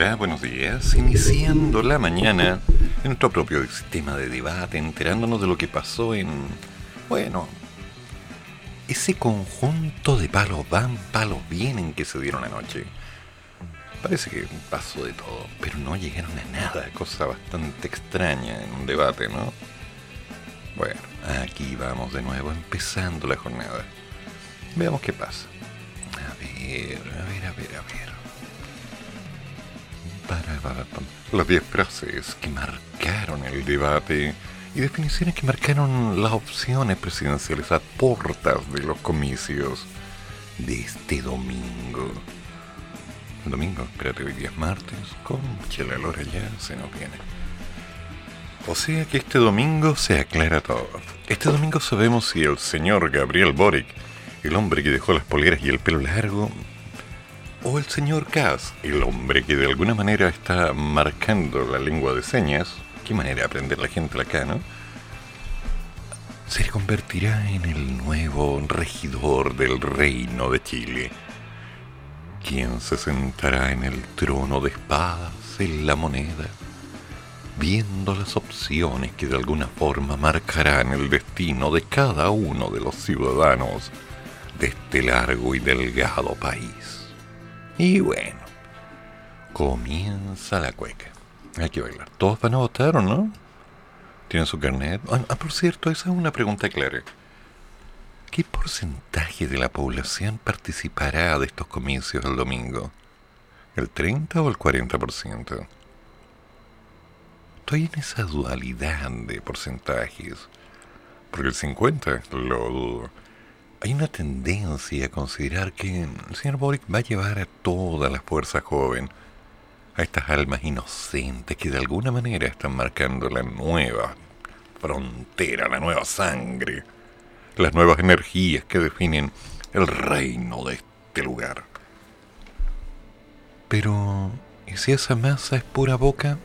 Hola, buenos días. Iniciando la mañana en nuestro propio sistema de debate, enterándonos de lo que pasó en, bueno, ese conjunto de palos van, palos vienen que se dieron anoche. Parece que pasó de todo, pero no llegaron a nada, cosa bastante extraña en un debate, ¿no? Bueno, aquí vamos de nuevo empezando la jornada. Veamos qué pasa. A ver, a ver, a ver, a ver. Las 10 frases que marcaron el debate y definiciones que marcaron las opciones presidenciales a portas de los comicios de este domingo. El domingo, espérate, hoy día es martes, concha la lora ya se nos viene. O sea que este domingo se aclara todo. Este domingo sabemos si el señor Gabriel Boric, el hombre que dejó las poleras y el pelo largo, o el señor Kass, el hombre que de alguna manera está marcando la lengua de señas, qué manera de aprender la gente acá, ¿no? Se convertirá en el nuevo regidor del reino de Chile, quien se sentará en el trono de espadas en la moneda, viendo las opciones que de alguna forma marcarán el destino de cada uno de los ciudadanos de este largo y delgado país. Y bueno, comienza la cueca. Hay que bailar. ¿Todos van a votar o no? ¿Tienen su carnet? Ah, ah, por cierto, esa es una pregunta clara. ¿Qué porcentaje de la población participará de estos comicios el domingo? ¿El 30 o el 40%? Estoy en esa dualidad de porcentajes. Porque el 50 lo dudo hay una tendencia a considerar que el señor Boric va a llevar a toda la fuerza joven, a estas almas inocentes que de alguna manera están marcando la nueva frontera, la nueva sangre, las nuevas energías que definen el reino de este lugar. Pero, ¿y si esa masa es pura boca?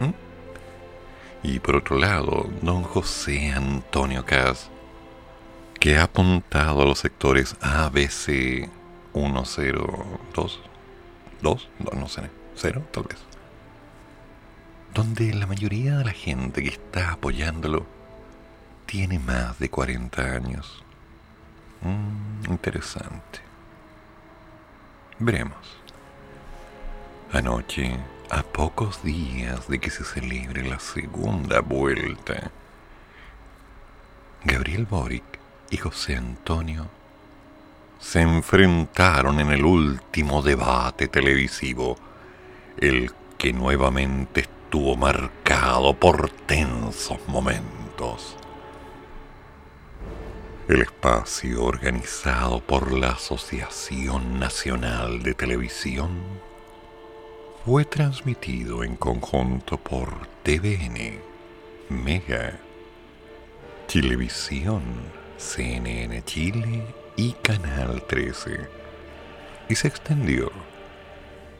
¿Mm? Y por otro lado, don José Antonio Cas que ha apuntado a los sectores A, B, C, 1, 0, 2, 2, no, sé, 0 tal vez. Donde la mayoría de la gente que está apoyándolo tiene más de 40 años. Mm, interesante. Veremos. Anoche, a pocos días de que se celebre la segunda vuelta, Gabriel Boric y José Antonio se enfrentaron en el último debate televisivo, el que nuevamente estuvo marcado por tensos momentos. El espacio organizado por la Asociación Nacional de Televisión fue transmitido en conjunto por TVN, Mega, Televisión, CNN Chile y Canal 13 y se extendió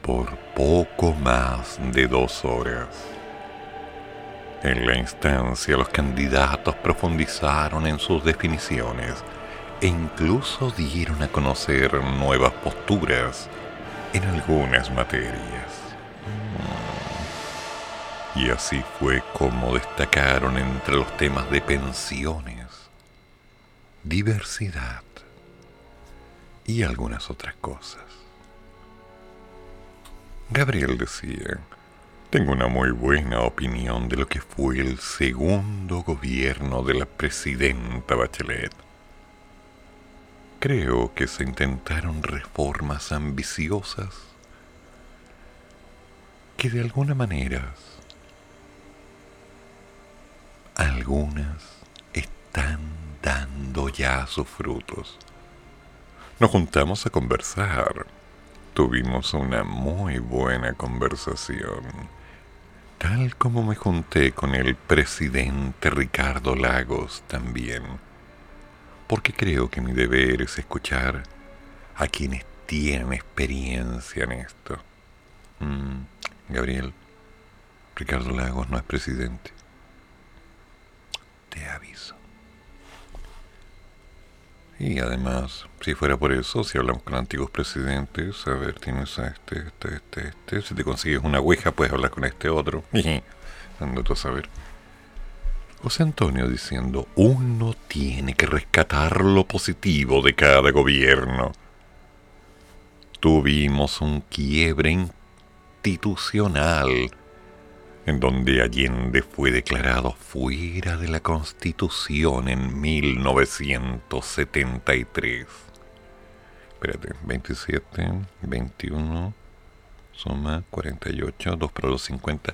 por poco más de dos horas. En la instancia los candidatos profundizaron en sus definiciones e incluso dieron a conocer nuevas posturas en algunas materias. Y así fue como destacaron entre los temas de pensiones diversidad y algunas otras cosas. Gabriel decía, tengo una muy buena opinión de lo que fue el segundo gobierno de la presidenta Bachelet. Creo que se intentaron reformas ambiciosas que de alguna manera algunas están dando ya sus frutos. Nos juntamos a conversar tuvimos una muy buena conversación. Tal como me junté con el presidente Ricardo Lagos también. Porque creo que mi deber es escuchar a quienes tienen experiencia en esto. Mm, Gabriel, Ricardo Lagos no es presidente. Te aviso. Y además, si fuera por eso, si hablamos con antiguos presidentes, a ver, tienes a este, este, este, este. Si te consigues una ouija, puedes hablar con este otro. Ando tú a saber. José Antonio diciendo, uno tiene que rescatar lo positivo de cada gobierno. Tuvimos un quiebre institucional en donde Allende fue declarado fuera de la Constitución en 1973. Espérate, 27, 21, suma 48, 2 para los 50.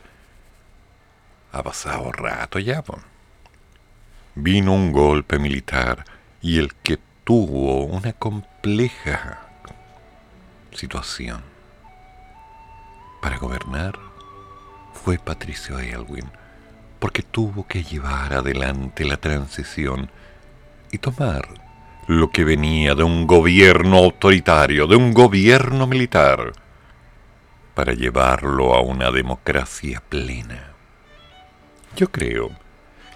Ha pasado rato ya, Vino un golpe militar y el que tuvo una compleja situación para gobernar fue Patricio Elwin, porque tuvo que llevar adelante la transición y tomar lo que venía de un gobierno autoritario, de un gobierno militar, para llevarlo a una democracia plena. Yo creo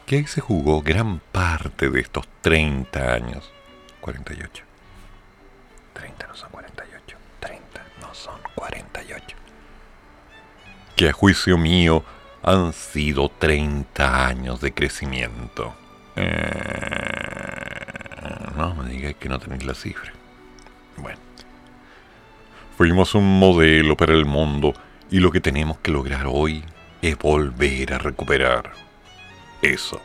que ahí se jugó gran parte de estos 30 años. 48. 30 no son que a juicio mío han sido 30 años de crecimiento. Eh, no me digáis que no tenéis la cifra. Bueno. Fuimos un modelo para el mundo y lo que tenemos que lograr hoy es volver a recuperar eso.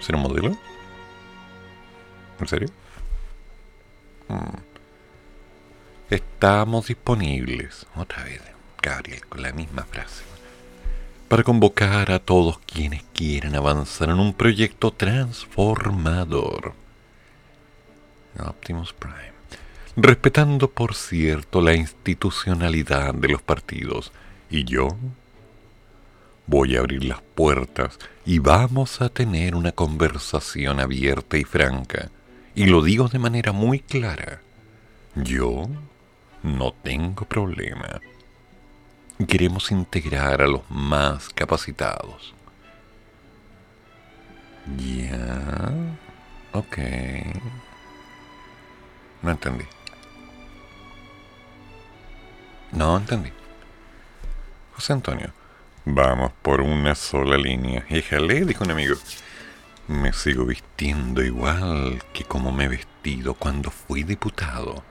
¿Ser un modelo? ¿En serio? Mm. Estamos disponibles. Otra vez. Gabriel con la misma frase, para convocar a todos quienes quieran avanzar en un proyecto transformador. Optimus Prime. Respetando, por cierto, la institucionalidad de los partidos. Y yo voy a abrir las puertas y vamos a tener una conversación abierta y franca. Y lo digo de manera muy clara. Yo no tengo problema queremos integrar a los más capacitados. Ya. Ok. No entendí. No entendí. José Antonio. Vamos por una sola línea. Híjale, dijo un amigo. Me sigo vistiendo igual que como me he vestido cuando fui diputado.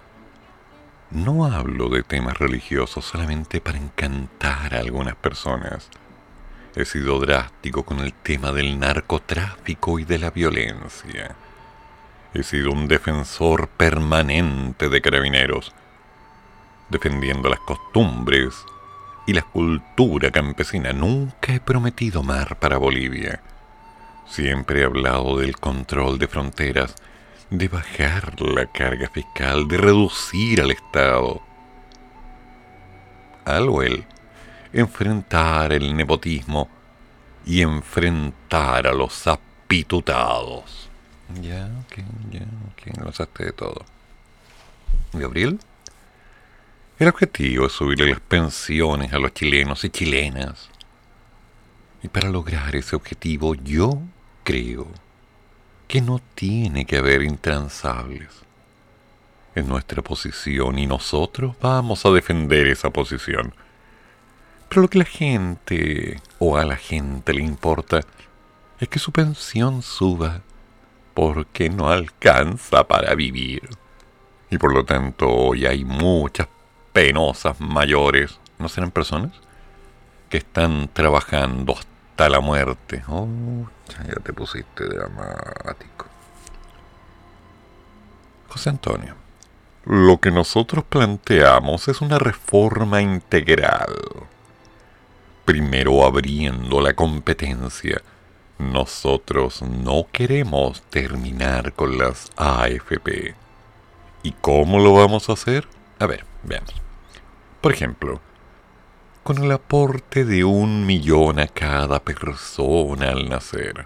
No hablo de temas religiosos solamente para encantar a algunas personas. He sido drástico con el tema del narcotráfico y de la violencia. He sido un defensor permanente de carabineros, defendiendo las costumbres y la cultura campesina. Nunca he prometido mar para Bolivia. Siempre he hablado del control de fronteras de bajar la carga fiscal, de reducir al Estado. Algo él, enfrentar el nepotismo y enfrentar a los apitutados. Ya, ok, ya, ok, lo saste de todo. Gabriel, el objetivo es subirle las pensiones a los chilenos y chilenas. Y para lograr ese objetivo yo creo que no tiene que haber intransables. Es nuestra posición y nosotros vamos a defender esa posición. Pero lo que la gente o a la gente le importa es que su pensión suba porque no alcanza para vivir. Y por lo tanto hoy hay muchas penosas mayores, ¿no serán personas? Que están trabajando la muerte. Oh, ya te pusiste dramático. José Antonio, lo que nosotros planteamos es una reforma integral. Primero abriendo la competencia. Nosotros no queremos terminar con las AFP. ¿Y cómo lo vamos a hacer? A ver, veamos. Por ejemplo, con el aporte de un millón a cada persona al nacer,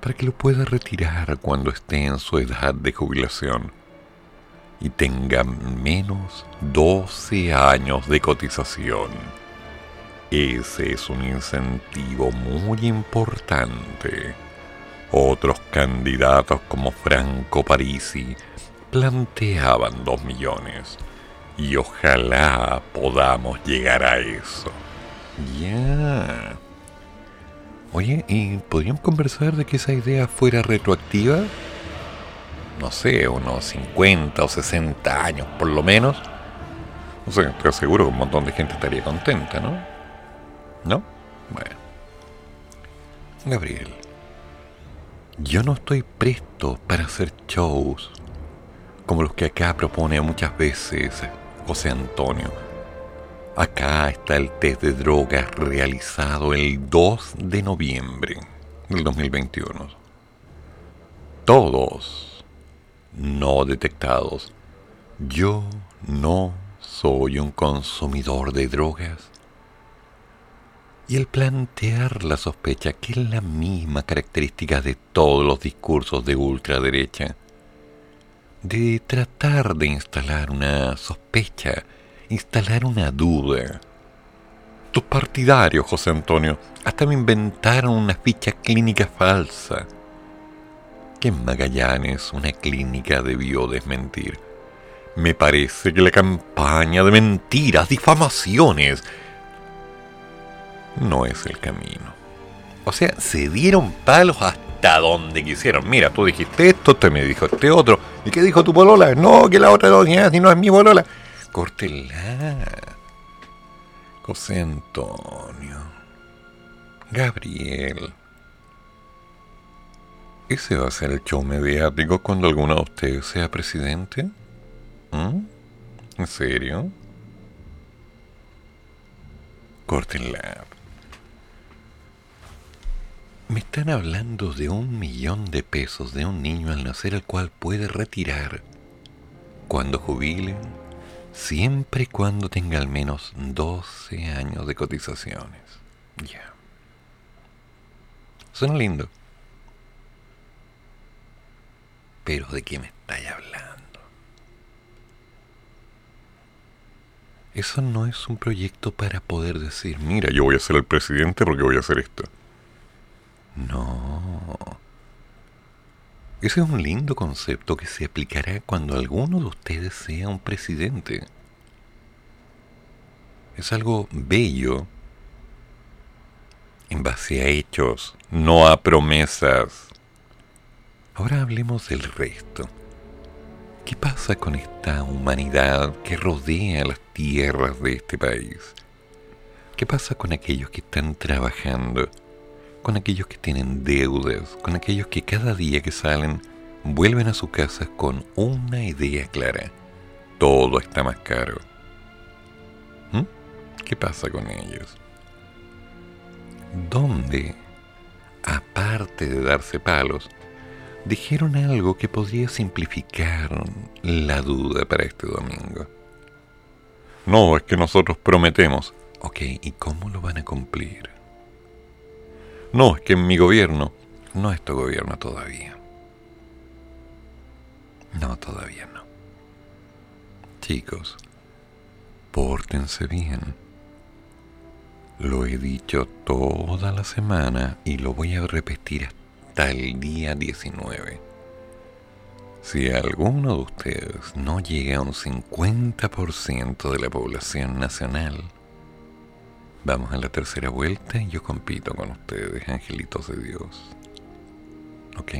para que lo pueda retirar cuando esté en su edad de jubilación y tenga menos 12 años de cotización. Ese es un incentivo muy importante. Otros candidatos como Franco Parisi planteaban 2 millones y ojalá podamos llegar a eso. Ya. Oye, ¿y podríamos conversar de que esa idea fuera retroactiva? No sé, unos 50 o 60 años por lo menos. No sé, te aseguro que un montón de gente estaría contenta, ¿no? ¿No? Bueno. Gabriel, yo no estoy presto para hacer shows como los que acá propone muchas veces José Antonio. Acá está el test de drogas realizado el 2 de noviembre del 2021. Todos no detectados. Yo no soy un consumidor de drogas. Y el plantear la sospecha, que es la misma característica de todos los discursos de ultraderecha, de tratar de instalar una sospecha, instalar una duda. Tus partidarios, José Antonio, hasta me inventaron una ficha clínica falsa que en Magallanes una clínica debió desmentir. Me parece que la campaña de mentiras, difamaciones, no es el camino. O sea, se dieron palos hasta donde quisieron. Mira, tú dijiste esto, te me dijo este otro. ¿Y qué dijo tu polola? No, que la otra no si no es mi polola. Córtela. José Antonio. Gabriel. ¿Ese va a ser el show mediático cuando alguno de ustedes sea presidente? ¿Mm? ¿En serio? Córtenla. Me están hablando de un millón de pesos de un niño al nacer el cual puede retirar cuando jubile, siempre y cuando tenga al menos 12 años de cotizaciones. Ya. Son lindo. Pero ¿de qué me estáis hablando? Eso no es un proyecto para poder decir, mira, yo voy a ser el presidente porque voy a hacer esto. No. Ese es un lindo concepto que se aplicará cuando alguno de ustedes sea un presidente. Es algo bello en base a hechos, no a promesas. Ahora hablemos del resto. ¿Qué pasa con esta humanidad que rodea las tierras de este país? ¿Qué pasa con aquellos que están trabajando? Con aquellos que tienen deudas, con aquellos que cada día que salen vuelven a su casa con una idea clara. Todo está más caro. ¿Mm? ¿Qué pasa con ellos? ¿Dónde, aparte de darse palos, dijeron algo que podría simplificar la duda para este domingo? No, es que nosotros prometemos. Ok, ¿y cómo lo van a cumplir? No, es que en mi gobierno. No es tu gobierno todavía. No, todavía no. Chicos, pórtense bien. Lo he dicho toda la semana y lo voy a repetir hasta el día 19. Si alguno de ustedes no llega a un 50% de la población nacional, Vamos a la tercera vuelta y yo compito con ustedes, angelitos de Dios. ¿Ok?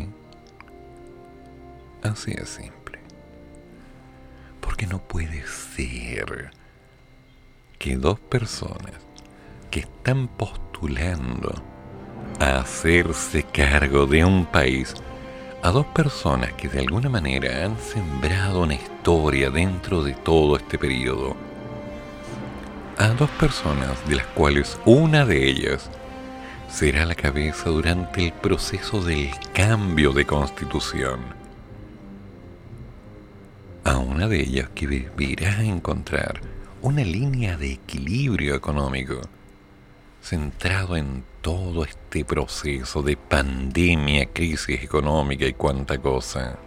Así es simple. Porque no puede ser que dos personas que están postulando a hacerse cargo de un país, a dos personas que de alguna manera han sembrado una historia dentro de todo este periodo, a dos personas, de las cuales una de ellas será la cabeza durante el proceso del cambio de constitución. A una de ellas que deberá encontrar una línea de equilibrio económico centrado en todo este proceso de pandemia, crisis económica y cuánta cosa.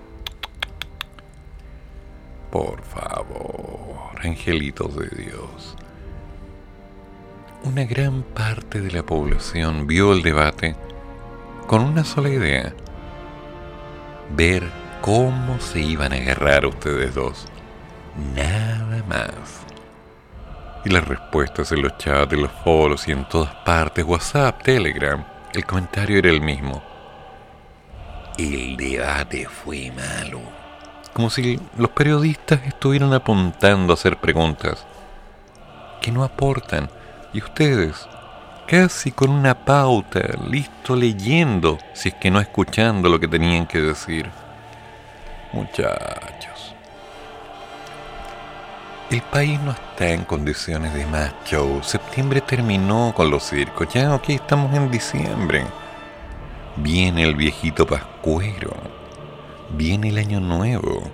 Por favor, angelitos de Dios. Una gran parte de la población vio el debate con una sola idea. Ver cómo se iban a agarrar ustedes dos. Nada más. Y las respuestas en los chats, en los foros y en todas partes, WhatsApp, Telegram, el comentario era el mismo. El debate fue malo. Como si los periodistas estuvieran apuntando a hacer preguntas que no aportan. Y ustedes, casi con una pauta, listo leyendo, si es que no escuchando lo que tenían que decir. Muchachos. El país no está en condiciones de más show. Septiembre terminó con los circos. Ya, ok, estamos en diciembre. Viene el viejito pascuero. Viene el año nuevo.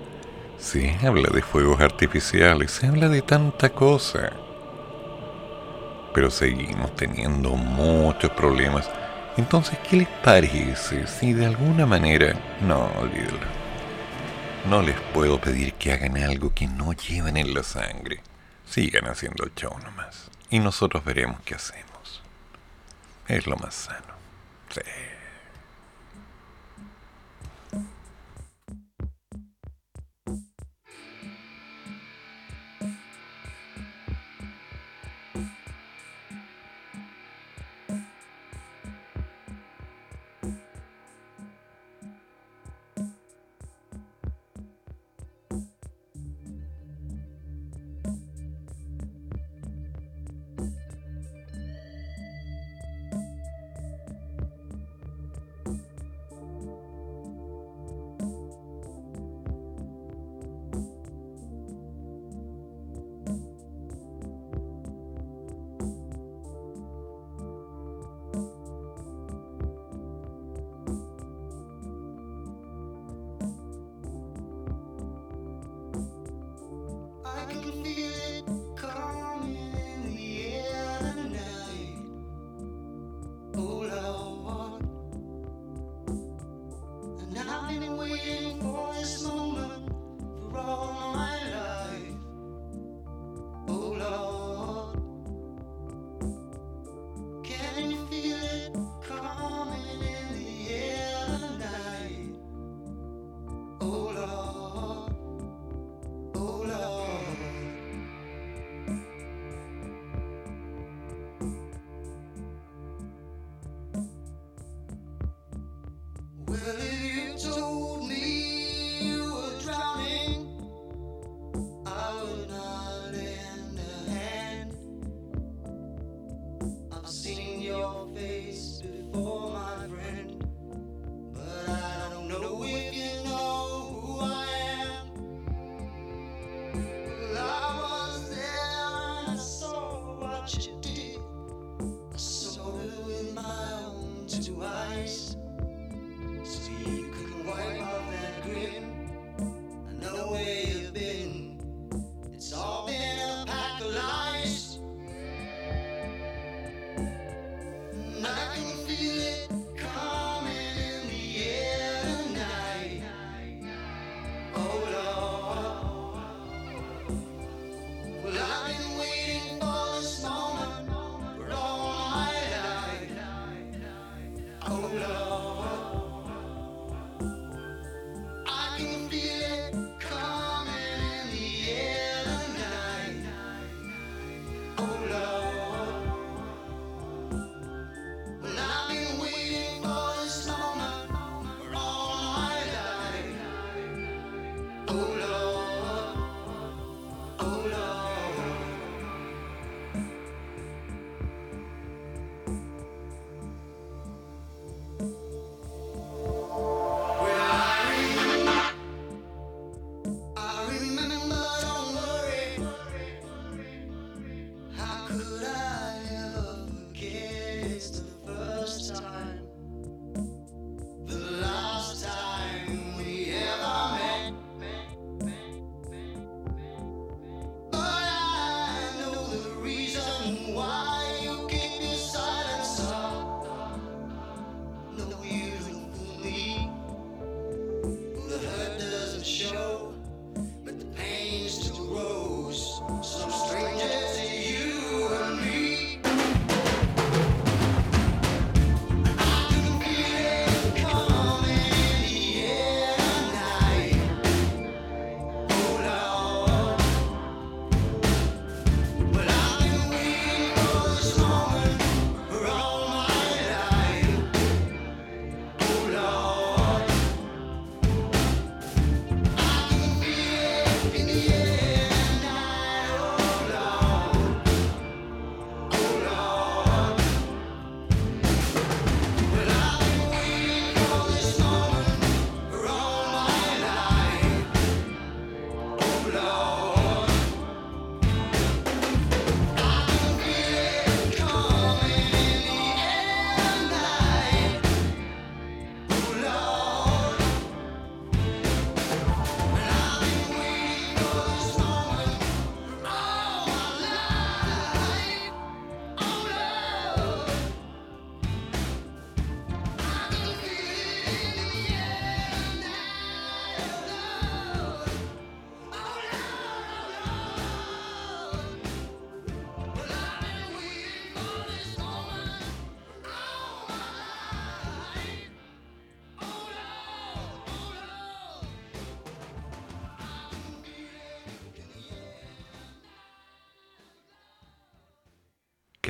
Se habla de fuegos artificiales, se habla de tanta cosa. Pero seguimos teniendo muchos problemas. Entonces, ¿qué les parece si de alguna manera... No, olvídalo no les puedo pedir que hagan algo que no lleven en la sangre. Sigan haciendo el show nomás. Y nosotros veremos qué hacemos. Es lo más sano. Sí.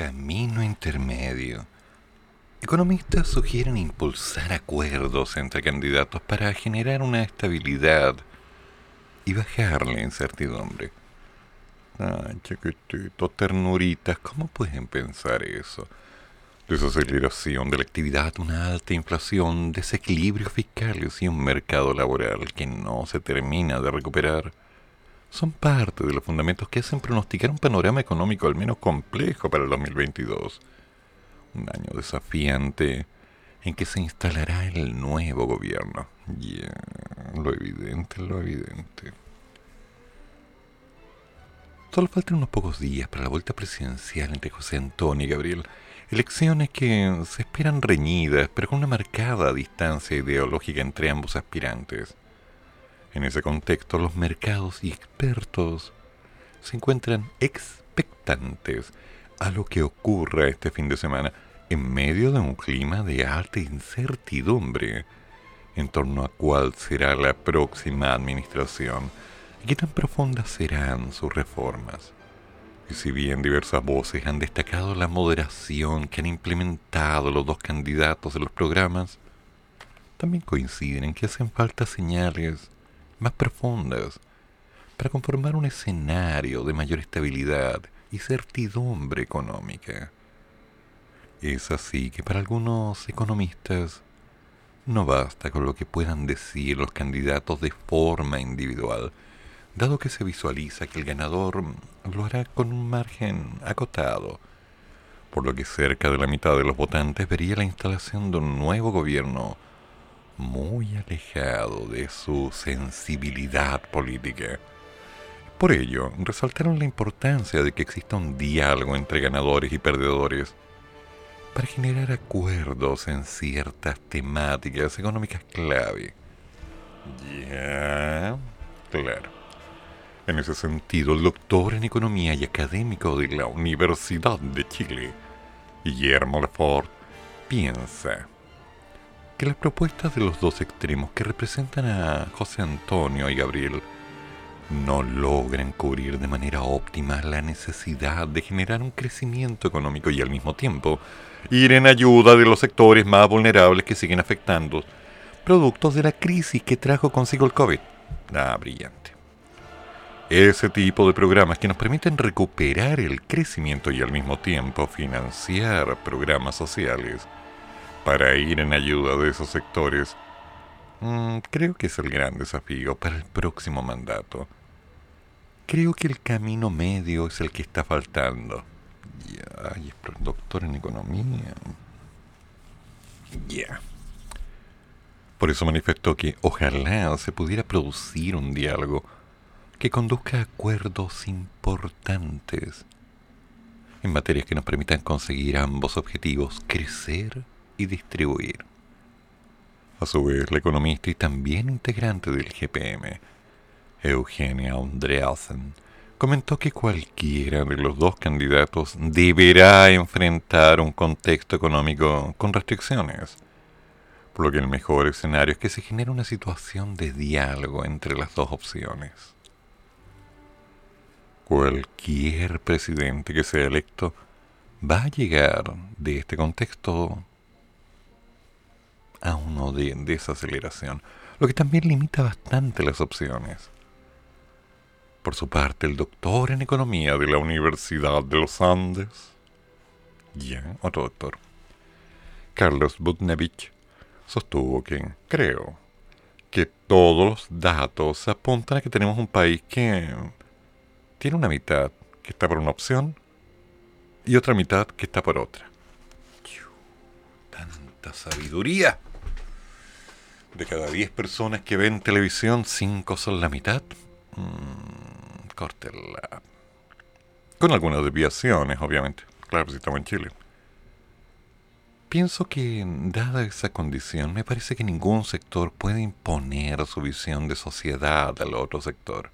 Camino intermedio. Economistas sugieren impulsar acuerdos entre candidatos para generar una estabilidad y bajar la incertidumbre. Ay, chiquititos, ternuritas, ¿cómo pueden pensar eso? Desaceleración de la actividad, una alta inflación, desequilibrio fiscal y un mercado laboral que no se termina de recuperar son parte de los fundamentos que hacen pronosticar un panorama económico al menos complejo para el 2022. Un año desafiante en que se instalará el nuevo gobierno. Ya, lo evidente, lo evidente. Solo faltan unos pocos días para la vuelta presidencial entre José Antonio y Gabriel. Elecciones que se esperan reñidas, pero con una marcada distancia ideológica entre ambos aspirantes. En ese contexto, los mercados y expertos se encuentran expectantes a lo que ocurra este fin de semana en medio de un clima de alta incertidumbre en torno a cuál será la próxima administración y qué tan profundas serán sus reformas. Y si bien diversas voces han destacado la moderación que han implementado los dos candidatos en los programas, también coinciden en que hacen falta señales más profundas para conformar un escenario de mayor estabilidad y certidumbre económica. Es así que para algunos economistas no basta con lo que puedan decir los candidatos de forma individual, dado que se visualiza que el ganador lo hará con un margen acotado, por lo que cerca de la mitad de los votantes vería la instalación de un nuevo gobierno muy alejado de su sensibilidad política. Por ello, resaltaron la importancia de que exista un diálogo entre ganadores y perdedores para generar acuerdos en ciertas temáticas económicas clave. Ya, claro. En ese sentido, el doctor en economía y académico de la Universidad de Chile, Guillermo Lefort, piensa que las propuestas de los dos extremos que representan a José Antonio y Gabriel no logran cubrir de manera óptima la necesidad de generar un crecimiento económico y al mismo tiempo ir en ayuda de los sectores más vulnerables que siguen afectando, productos de la crisis que trajo consigo el COVID. Ah, brillante. Ese tipo de programas que nos permiten recuperar el crecimiento y al mismo tiempo financiar programas sociales para ir en ayuda de esos sectores, mm, creo que es el gran desafío para el próximo mandato. Creo que el camino medio es el que está faltando. Ya, es doctor en economía. Ya. Por eso manifestó que ojalá se pudiera producir un diálogo que conduzca a acuerdos importantes en materias que nos permitan conseguir ambos objetivos, crecer y distribuir. A su vez, la economista y también integrante del GPM, Eugenia Andreasen, comentó que cualquiera de los dos candidatos deberá enfrentar un contexto económico con restricciones, por lo que el mejor escenario es que se genere una situación de diálogo entre las dos opciones. Cualquier presidente que sea electo va a llegar de este contexto a uno de desaceleración, lo que también limita bastante las opciones. Por su parte, el doctor en economía de la Universidad de los Andes, ya, otro doctor, Carlos Budnevich, sostuvo que, creo, que todos los datos apuntan a que tenemos un país que tiene una mitad que está por una opción y otra mitad que está por otra. Tanta sabiduría. De cada 10 personas que ven televisión, 5 son la mitad. Mm, córtela. Con algunas desviaciones, obviamente. Claro, si estamos en Chile. Pienso que, dada esa condición, me parece que ningún sector puede imponer su visión de sociedad al otro sector.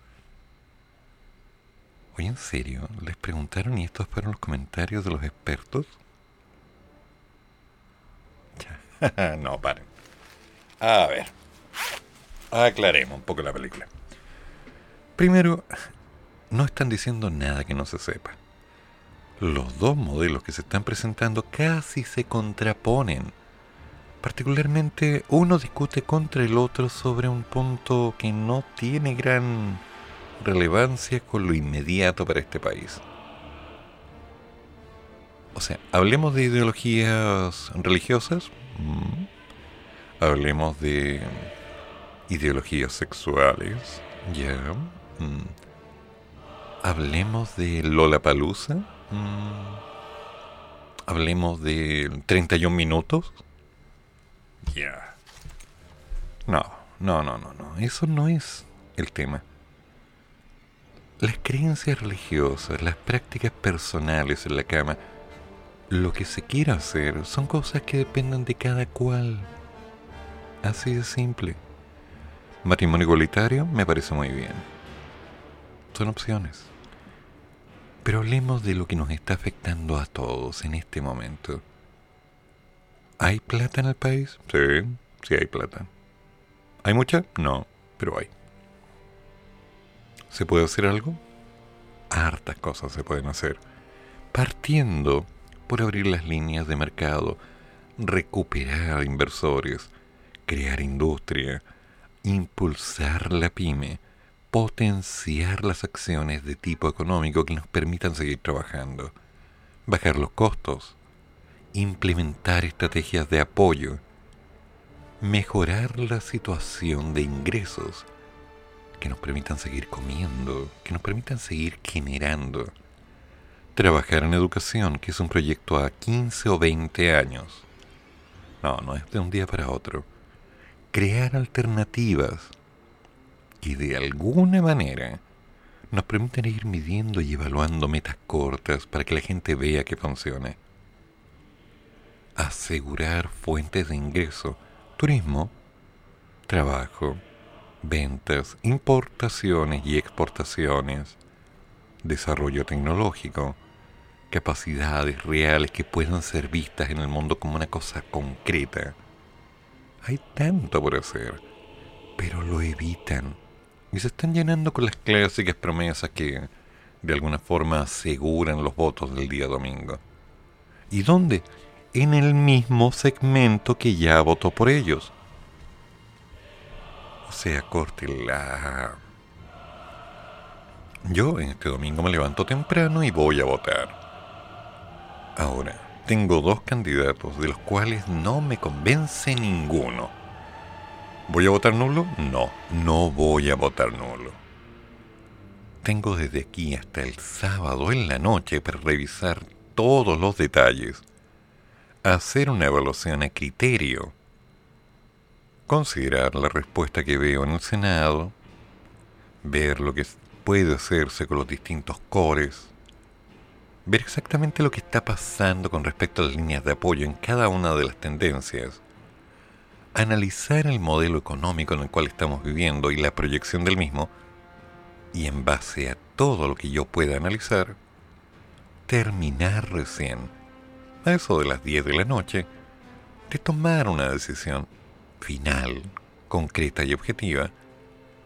Oye, ¿en serio? ¿Les preguntaron y estos fueron los comentarios de los expertos? no, paren. A ver. Aclaremos un poco la película. Primero, no están diciendo nada que no se sepa. los dos modelos que se están presentando casi se contraponen. Particularmente uno discute contra el otro sobre un punto que no tiene gran relevancia con lo inmediato para este país. O sea, hablemos de ideologías religiosas, mm. Hablemos de ideologías sexuales, ya. Mm. Hablemos de Lola Palusa. Mm. Hablemos de 31 minutos. Ya. No, no, no, no, no. Eso no es el tema. Las creencias religiosas, las prácticas personales en la cama, lo que se quiera hacer son cosas que dependen de cada cual. Así de simple. Matrimonio igualitario me parece muy bien. Son opciones. Pero hablemos de lo que nos está afectando a todos en este momento. ¿Hay plata en el país? Sí, sí hay plata. ¿Hay mucha? No, pero hay. ¿Se puede hacer algo? Hartas cosas se pueden hacer. Partiendo por abrir las líneas de mercado, recuperar inversores, crear industria, impulsar la pyme, potenciar las acciones de tipo económico que nos permitan seguir trabajando, bajar los costos, implementar estrategias de apoyo, mejorar la situación de ingresos que nos permitan seguir comiendo, que nos permitan seguir generando, trabajar en educación, que es un proyecto a 15 o 20 años. No, no es de un día para otro crear alternativas que de alguna manera nos permiten ir midiendo y evaluando metas cortas para que la gente vea que funcione. Asegurar fuentes de ingreso, turismo, trabajo, ventas, importaciones y exportaciones, desarrollo tecnológico, capacidades reales que puedan ser vistas en el mundo como una cosa concreta hay tanto por hacer, pero lo evitan y se están llenando con las clásicas promesas que de alguna forma aseguran los votos del día domingo. ¿Y dónde? En el mismo segmento que ya votó por ellos. O sea, córtela. Yo en este domingo me levanto temprano y voy a votar. Ahora, tengo dos candidatos de los cuales no me convence ninguno. ¿Voy a votar nulo? No, no voy a votar nulo. Tengo desde aquí hasta el sábado en la noche para revisar todos los detalles, hacer una evaluación a criterio, considerar la respuesta que veo en el Senado, ver lo que puede hacerse con los distintos cores, ver exactamente lo que está pasando con respecto a las líneas de apoyo en cada una de las tendencias, analizar el modelo económico en el cual estamos viviendo y la proyección del mismo, y en base a todo lo que yo pueda analizar, terminar recién, a eso de las 10 de la noche, de tomar una decisión final, concreta y objetiva,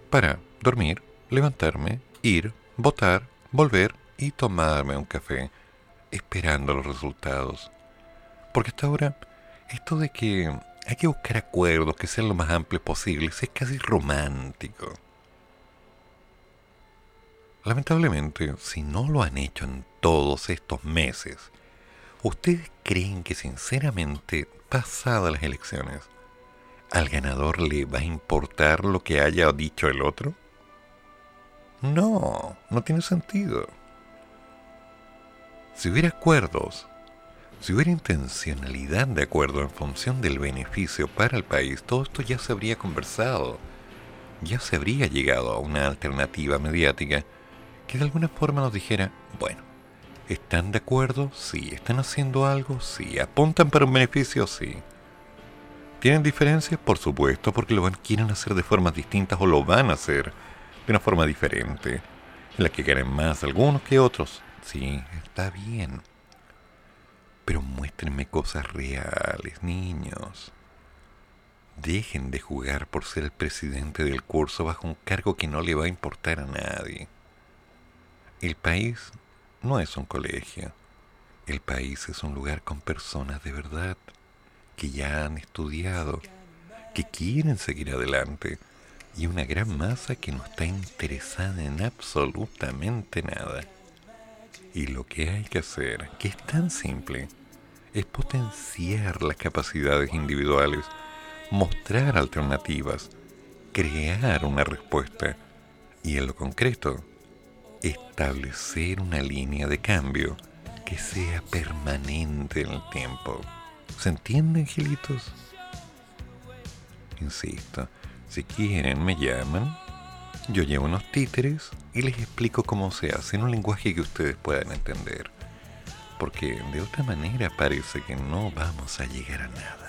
para dormir, levantarme, ir, votar, volver y tomarme un café esperando los resultados. Porque hasta ahora, esto de que hay que buscar acuerdos que sean lo más amplios posibles es casi romántico. Lamentablemente, si no lo han hecho en todos estos meses, ¿ustedes creen que sinceramente, pasadas las elecciones, al ganador le va a importar lo que haya dicho el otro? No, no tiene sentido. Si hubiera acuerdos, si hubiera intencionalidad de acuerdo en función del beneficio para el país, todo esto ya se habría conversado, ya se habría llegado a una alternativa mediática que de alguna forma nos dijera, bueno, ¿están de acuerdo? Sí. ¿Están haciendo algo? Sí. ¿Apuntan para un beneficio? Sí. ¿Tienen diferencias? Por supuesto, porque lo quieren hacer de formas distintas o lo van a hacer de una forma diferente, en la que quieren más algunos que otros. Sí, está bien. Pero muéstrenme cosas reales, niños. Dejen de jugar por ser el presidente del curso bajo un cargo que no le va a importar a nadie. El país no es un colegio. El país es un lugar con personas de verdad, que ya han estudiado, que quieren seguir adelante, y una gran masa que no está interesada en absolutamente nada. Y lo que hay que hacer, que es tan simple, es potenciar las capacidades individuales, mostrar alternativas, crear una respuesta y en lo concreto, establecer una línea de cambio que sea permanente en el tiempo. ¿Se entiende, angelitos? Insisto, si quieren me llaman, yo llevo unos títeres y les explico cómo se hace en un lenguaje que ustedes puedan entender. Porque de otra manera parece que no vamos a llegar a nada.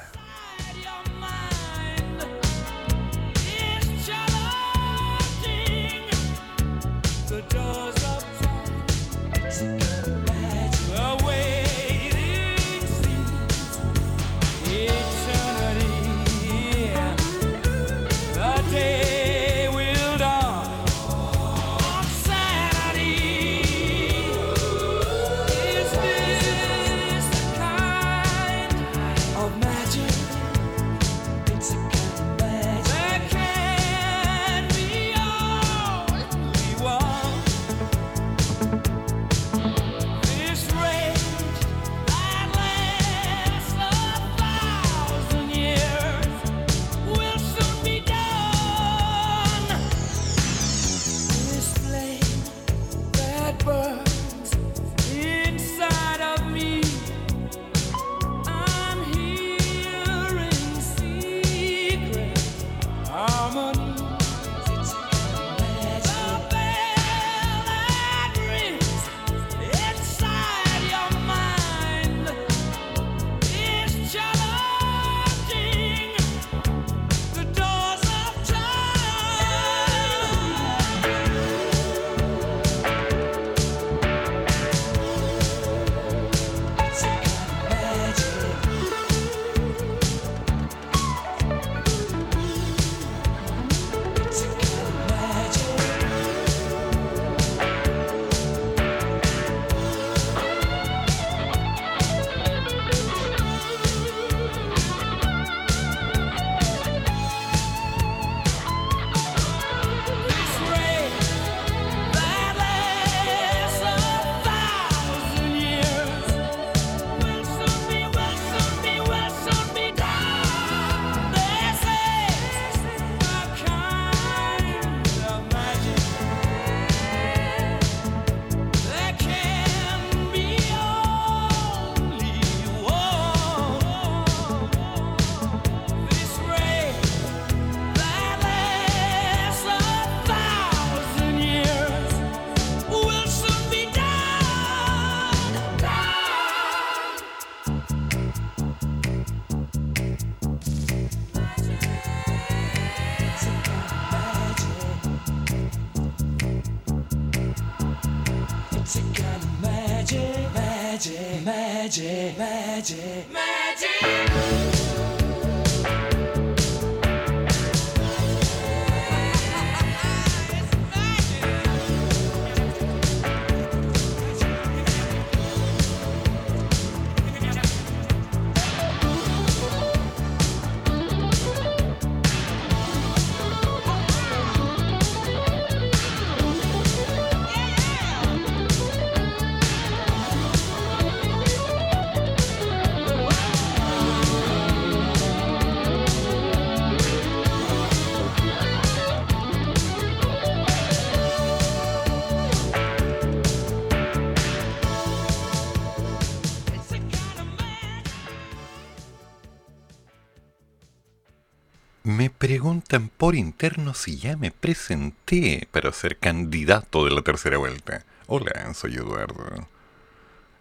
Preguntan por interno si ya me presenté para ser candidato de la tercera vuelta. Hola, soy Eduardo.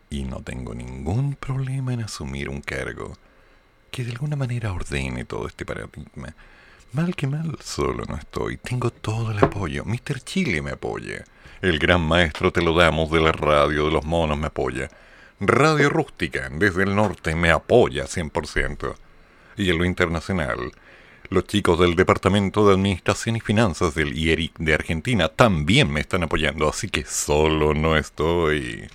Y no tengo ningún problema en asumir un cargo que de alguna manera ordene todo este paradigma. Mal que mal, solo no estoy. Tengo todo el apoyo. Mr. Chile me apoya. El gran maestro te lo damos de la radio de los monos me apoya. Radio Rústica, desde el norte, me apoya 100%. Y en lo internacional, los chicos del Departamento de Administración y Finanzas del IERIC de Argentina también me están apoyando, así que solo no estoy.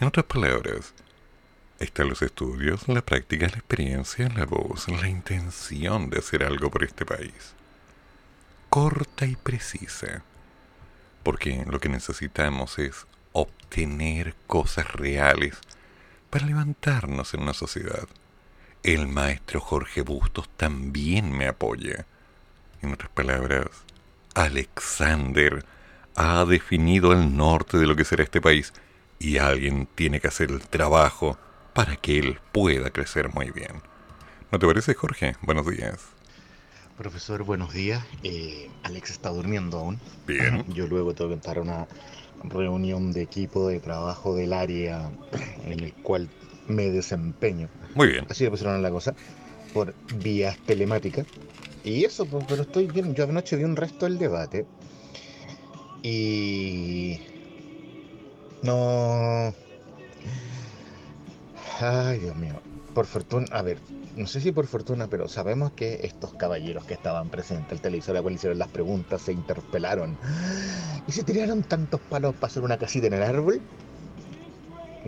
En otras palabras, Están los estudios, la práctica, la experiencia, la voz, la intención de hacer algo por este país. Corta y precisa. Porque lo que necesitamos es obtener cosas reales para levantarnos en una sociedad. El maestro Jorge Bustos también me apoya. En otras palabras, Alexander ha definido el norte de lo que será este país y alguien tiene que hacer el trabajo para que él pueda crecer muy bien. ¿No te parece, Jorge? Buenos días. Profesor, buenos días. Eh, Alex está durmiendo aún. Bien. Yo luego tengo que entrar a una reunión de equipo de trabajo del área en el cual me desempeño. Muy bien. Así le pusieron la cosa. Por vías telemáticas. Y eso, pues, pero estoy bien. Yo anoche vi un resto del debate. Y. No. Ay, Dios mío. Por fortuna, a ver, no sé si por fortuna, pero sabemos que estos caballeros que estaban presentes, el televisor a cual hicieron las preguntas, se interpelaron y se tiraron tantos palos para hacer una casita en el árbol.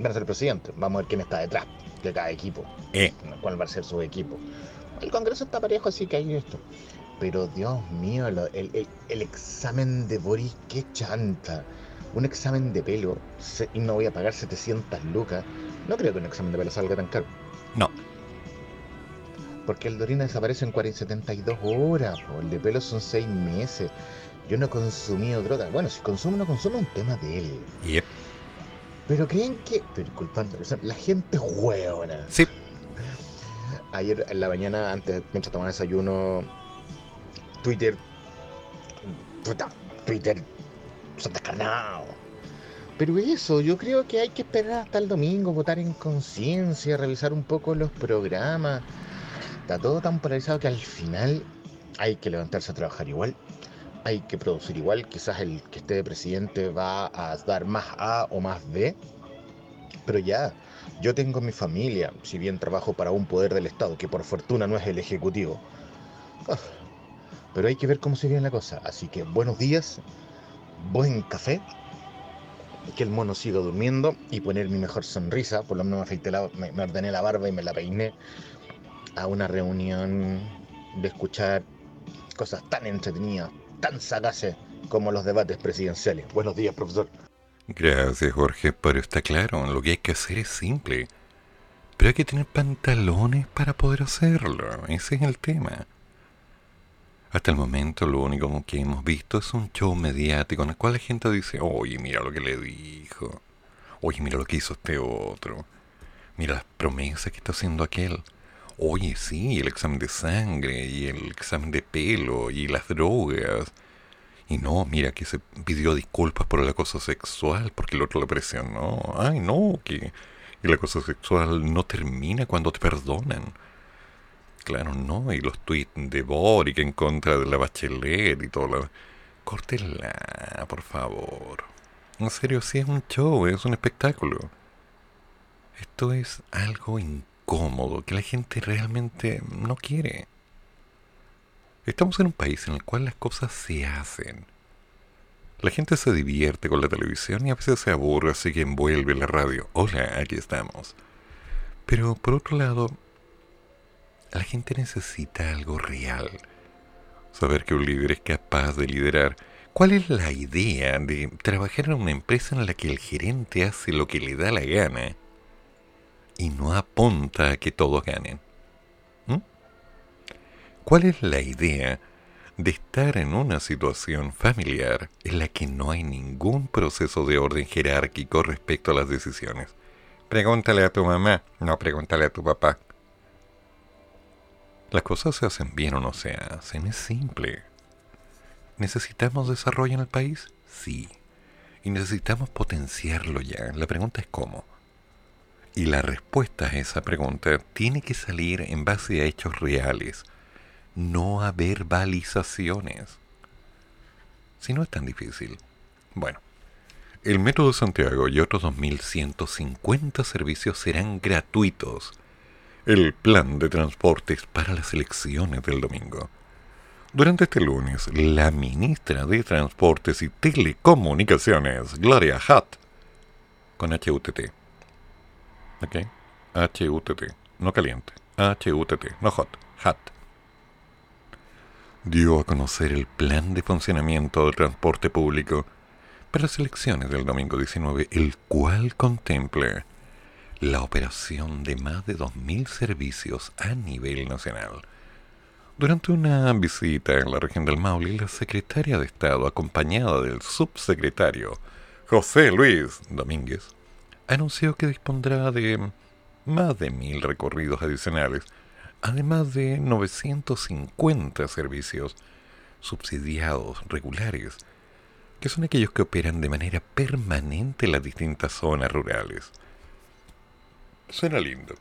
Van a ser el presidente, vamos a ver quién está detrás de cada equipo, Eh, cuál va a ser su equipo. El Congreso está parejo, así que hay esto. Pero Dios mío, el, el- el examen de Boris, qué chanta. Un examen de pelo se- y no voy a pagar 700 lucas. No creo que un examen de pelo salga tan caro. no. Porque el de orina desaparece en 40 72 horas. po. El de pelo son 6 meses. Yo no he consumido droga. Bueno, si consumo o no consumo es un tema de él. Yep. Pero creen que. Pero la gente es hueona. Sí. Ayer en la mañana, antes, mientras tomaba desayuno, Twitter. Puta, Twitter. Son descarnados. Pero eso, yo creo que hay que esperar hasta el domingo, votar en conciencia, revisar un poco los programas. Está todo tan polarizado que al final hay que levantarse a trabajar igual. Hay que producir igual. Quizás el que esté de presidente va a dar más A o más B. Pero ya, yo tengo mi familia, si bien trabajo para un poder del Estado, que por fortuna no es el Ejecutivo. Ah, Pero hay que ver cómo se viene la cosa. Así que buenos días, buen café, que el mono siga durmiendo y poner mi mejor sonrisa. Por lo menos me, afeité la- me, me ordené la barba y me la peiné a una reunión de escuchar cosas tan entretenidas, tan sagaces como los debates presidenciales. Buenos días, profesor. Gracias, Jorge, pero está claro, lo que hay que hacer es simple. Pero hay que tener pantalones para poder hacerlo. Ese es el tema. Hasta el momento lo único que hemos visto es un show mediático en el cual la gente dice, oye, mira lo que le dijo. Oye, mira lo que hizo este otro. Mira las promesas que está haciendo aquel. Oye, sí, el examen de sangre y el examen de pelo y las drogas. Y no, mira que se pidió disculpas por el acoso sexual porque el otro le presionó. Ay, no, que el acoso sexual no termina cuando te perdonan. Claro, no, y los tweets de Boric en contra de la Bachelet y todo lo... Córtela, por favor. En serio, sí es un show, es un espectáculo. Esto es algo incómodo que la gente realmente no quiere. Estamos en un país en el cual las cosas se hacen. La gente se divierte con la televisión y a veces se aburre, así que envuelve la radio. Hola, aquí estamos. Pero por otro lado, la gente necesita algo real. Saber que un líder es capaz de liderar. ¿Cuál es la idea de trabajar en una empresa en la que el gerente hace lo que le da la gana y no apunta a que todos ganen? ¿Mm? ¿Cuál es la idea de estar en una situación familiar en la que no hay ningún proceso de orden jerárquico respecto a las decisiones? Pregúntale a tu mamá, no pregúntale a tu papá. Las cosas se hacen bien o no se hacen, es simple. ¿Necesitamos desarrollo en el país? Sí. Y necesitamos potenciarlo ya. La pregunta es cómo. Y la respuesta a esa pregunta tiene que salir en base a hechos reales, no a verbalizaciones. Si no es tan difícil. Bueno, el Metro de Santiago y otros 2.150 servicios serán gratuitos. El plan de transportes para las elecciones del domingo. Durante este lunes, la ministra de Transportes y Telecomunicaciones, Gloria Hutt, con HUTT, ¿ok? H-U-T-T, no caliente, H-U-T-T, no hot, hot, dio a conocer el plan de funcionamiento del transporte público para las elecciones del domingo 19, el cual contempla la operación de más de 2.000 servicios a nivel nacional. Durante una visita en la región del Maule, la secretaria de Estado, acompañada del subsecretario José Luis Domínguez, anunció que dispondrá de más de mil recorridos adicionales, además de 950 servicios subsidiados regulares, que son aquellos que operan de manera permanente en las distintas zonas rurales. Suena lindo.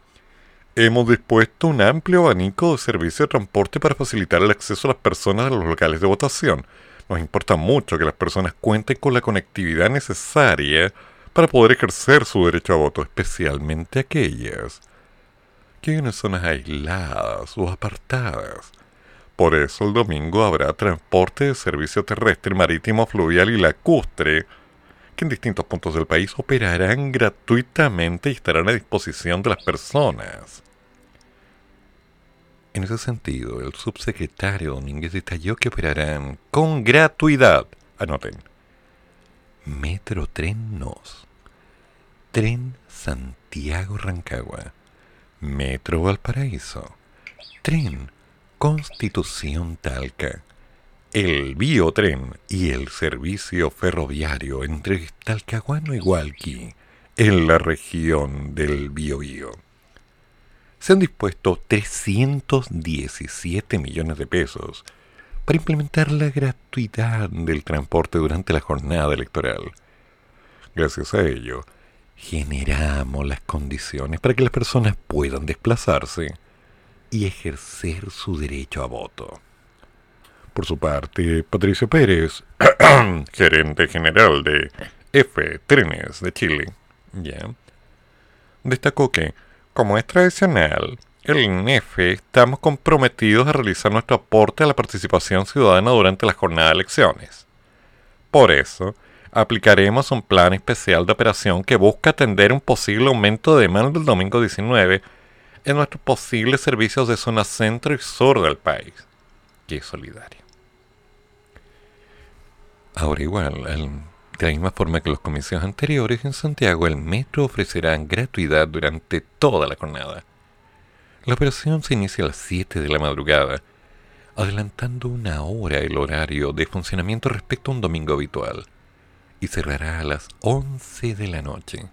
Hemos dispuesto un amplio abanico de servicios de transporte para facilitar el acceso a las personas a los locales de votación. Nos importa mucho que las personas cuenten con la conectividad necesaria para poder ejercer su derecho a voto, especialmente aquellas que viven en zonas aisladas o apartadas. Por eso el domingo habrá transporte de servicio terrestre, marítimo, fluvial y lacustre que en distintos puntos del país operarán gratuitamente y estarán a disposición de las personas. En ese sentido, el subsecretario Domínguez detalló que operarán con gratuidad, anoten, Metro Tren Santiago Rancagua, Metro Valparaíso, Tren Constitución Talca, el biotren y el servicio ferroviario entre Talcahuano y Hualqui, en la región del Biobío. Se han dispuesto 317 millones de pesos para implementar la gratuidad del transporte durante la jornada electoral. Gracias a ello, generamos las condiciones para que las personas puedan desplazarse y ejercer su derecho a voto. Por su parte, Patricio Pérez, gerente general de F Trenes de Chile, destacó que, como es tradicional, el NEF estamos comprometidos a realizar nuestro aporte a la participación ciudadana durante la jornada de elecciones. Por eso, aplicaremos un plan especial de operación que busca atender un posible aumento de demanda el domingo 19 en nuestros posibles servicios de zona centro y sur del país, que es solidario. Ahora igual, de la misma forma que los comicios anteriores, en Santiago el metro ofrecerá gratuidad durante toda la jornada. La operación se inicia a las 7 de la madrugada, adelantando una hora el horario de funcionamiento respecto a un domingo habitual, y cerrará a las 11 de la noche.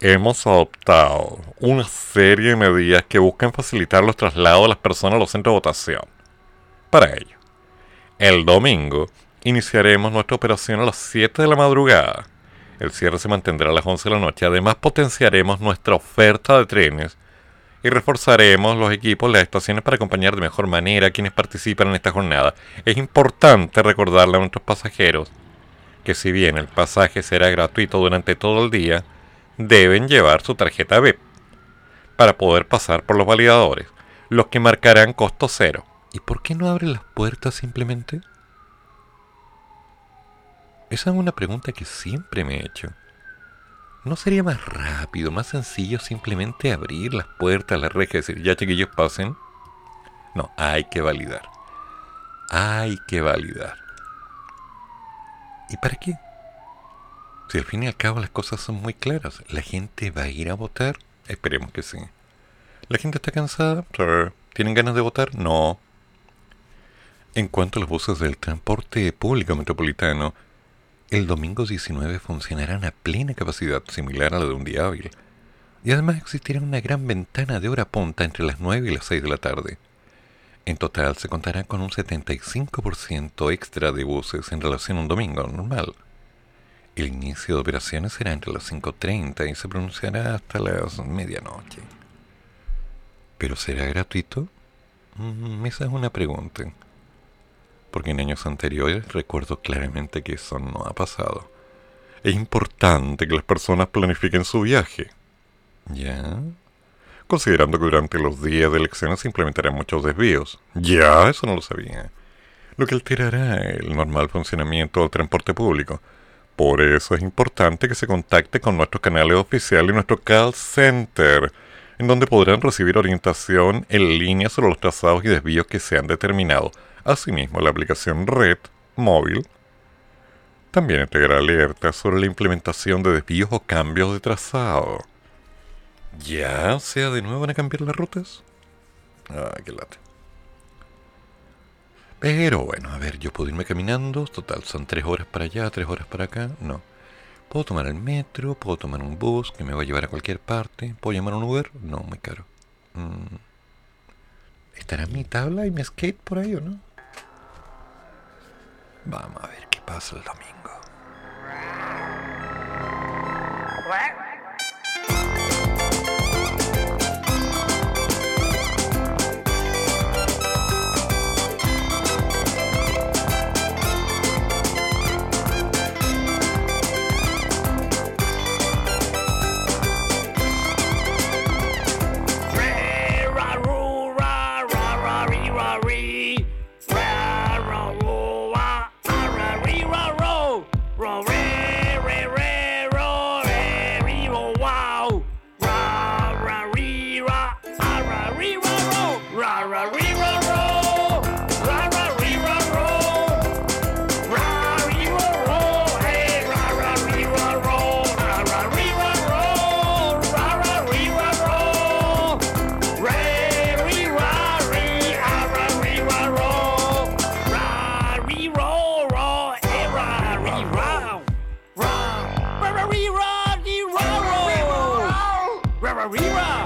Hemos adoptado una serie de medidas que buscan facilitar los traslados de las personas a los centros de votación. Para ello, el domingo iniciaremos nuestra operación a las 7 de la madrugada. El cierre se mantendrá a las 11 de la noche. Además, potenciaremos nuestra oferta de trenes y reforzaremos los equipos las estaciones para acompañar de mejor manera a quienes participan en esta jornada. Es importante recordarle a nuestros pasajeros que si bien el pasaje será gratuito durante todo el día, deben llevar su tarjeta VIP para poder pasar por los validadores, los que marcarán costo cero. ¿Y por qué no abren las puertas simplemente? Esa es una pregunta que siempre me he hecho. ¿No sería más rápido, más sencillo simplemente abrir las puertas, las rejas y decir, ya chiquillos pasen? No, hay que validar. Hay que validar. ¿Y para qué? Si al fin y al cabo las cosas son muy claras. ¿La gente va a ir a votar? Esperemos que sí. ¿La gente está cansada? ¿Tienen ganas de votar? No. En cuanto a los buses del transporte público metropolitano, el domingo 19 funcionarán a plena capacidad similar a la de un día hábil, y además existirá una gran ventana de hora punta entre las 9 y las 6 de la tarde. En total se contará con un 75% extra de buses en relación a un domingo normal. El inicio de operaciones será entre las 5.30 y se pronunciará hasta las medianoche. ¿Pero será gratuito? Mm, esa es una pregunta porque en años anteriores recuerdo claramente que eso no ha pasado. Es importante que las personas planifiquen su viaje. ¿Ya? Considerando que durante los días de elecciones se implementarán muchos desvíos. Ya, eso no lo sabía. Lo que alterará el normal funcionamiento del transporte público. Por eso es importante que se contacte con nuestros canales oficiales y nuestro call center en donde podrán recibir orientación en línea sobre los trazados y desvíos que se han determinado. Asimismo, la aplicación Red móvil también entregará alertas sobre la implementación de desvíos o cambios de trazado. ¿Ya sea de nuevo van a cambiar las rutas? Ah, qué late. Pero bueno, a ver, yo puedo irme caminando. Total, son tres horas para allá, tres horas para acá. No. Puedo tomar el metro, puedo tomar un bus que me va a llevar a cualquier parte. ¿Puedo llamar a un Uber? No, muy caro. Mm. ¿Estará mi tabla y mi skate por ahí o no? Vamos a ver qué pasa el domingo. Ararira!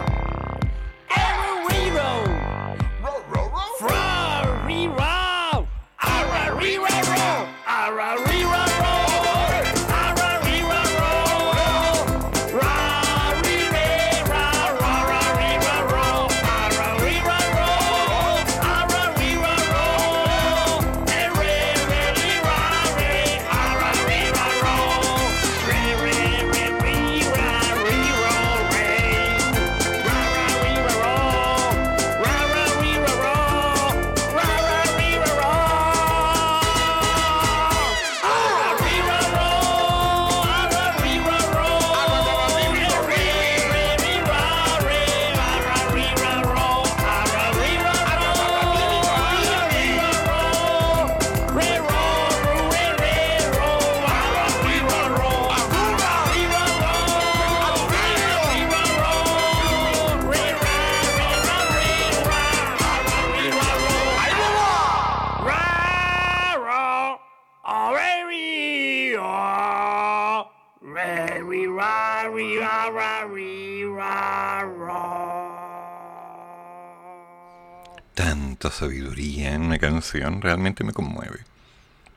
Sabiduría en una canción realmente me conmueve.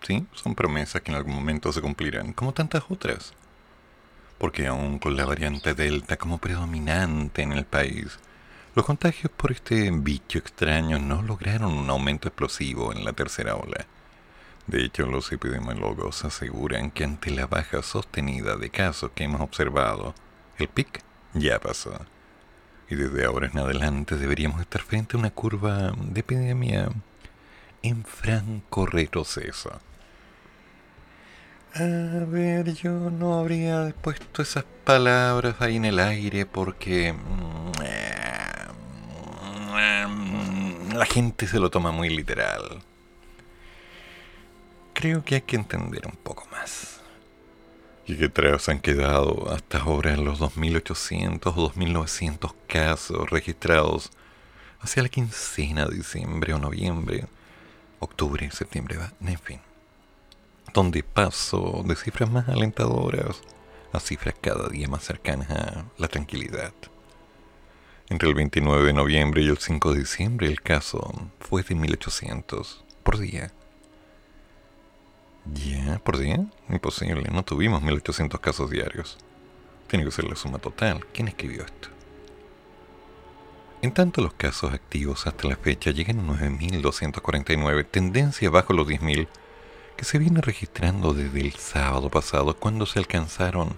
Sí, son promesas que en algún momento se cumplirán, como tantas otras. Porque aún con la variante Delta como predominante en el país, los contagios por este bicho extraño no lograron un aumento explosivo en la tercera ola. De hecho, los epidemiólogos aseguran que ante la baja sostenida de casos que hemos observado, el pic ya pasó y desde ahora en adelante deberíamos estar frente a una curva de epidemia en franco retroceso. A ver, yo no habría puesto esas palabras ahí en el aire porque mm, mm, la gente se lo toma muy literal. Creo que hay que entender un poco más y que atrás han quedado hasta ahora los 2.800 o 2.900 casos registrados hacia la quincena de diciembre o noviembre, octubre, septiembre, en fin. Donde paso de cifras más alentadoras a cifras cada día más cercanas a la tranquilidad. Entre el 29 de noviembre y el 5 de diciembre el caso fue de 1.800 por día ¿Ya? ¿Por día? Imposible, no tuvimos 1800 casos diarios. Tiene que ser la suma total. ¿Quién escribió esto? En tanto, los casos activos hasta la fecha llegan a 9.249, tendencia bajo los 10.000, que se viene registrando desde el sábado pasado cuando se alcanzaron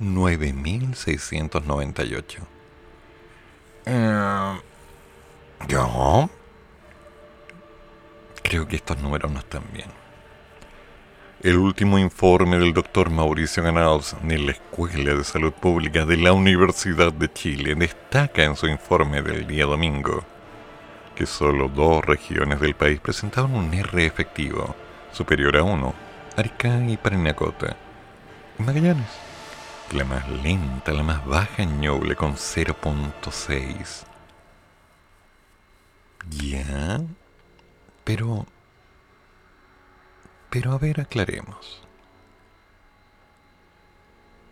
9.698. Eh, yo creo que estos números no están bien. El último informe del doctor Mauricio Ganals de la Escuela de Salud Pública de la Universidad de Chile destaca en su informe del día domingo que solo dos regiones del país presentaban un R efectivo superior a 1, Arica y Parinacota. Y Magallanes, la más lenta, la más baja en Ñuble con 0.6. Ya, pero pero a ver, aclaremos.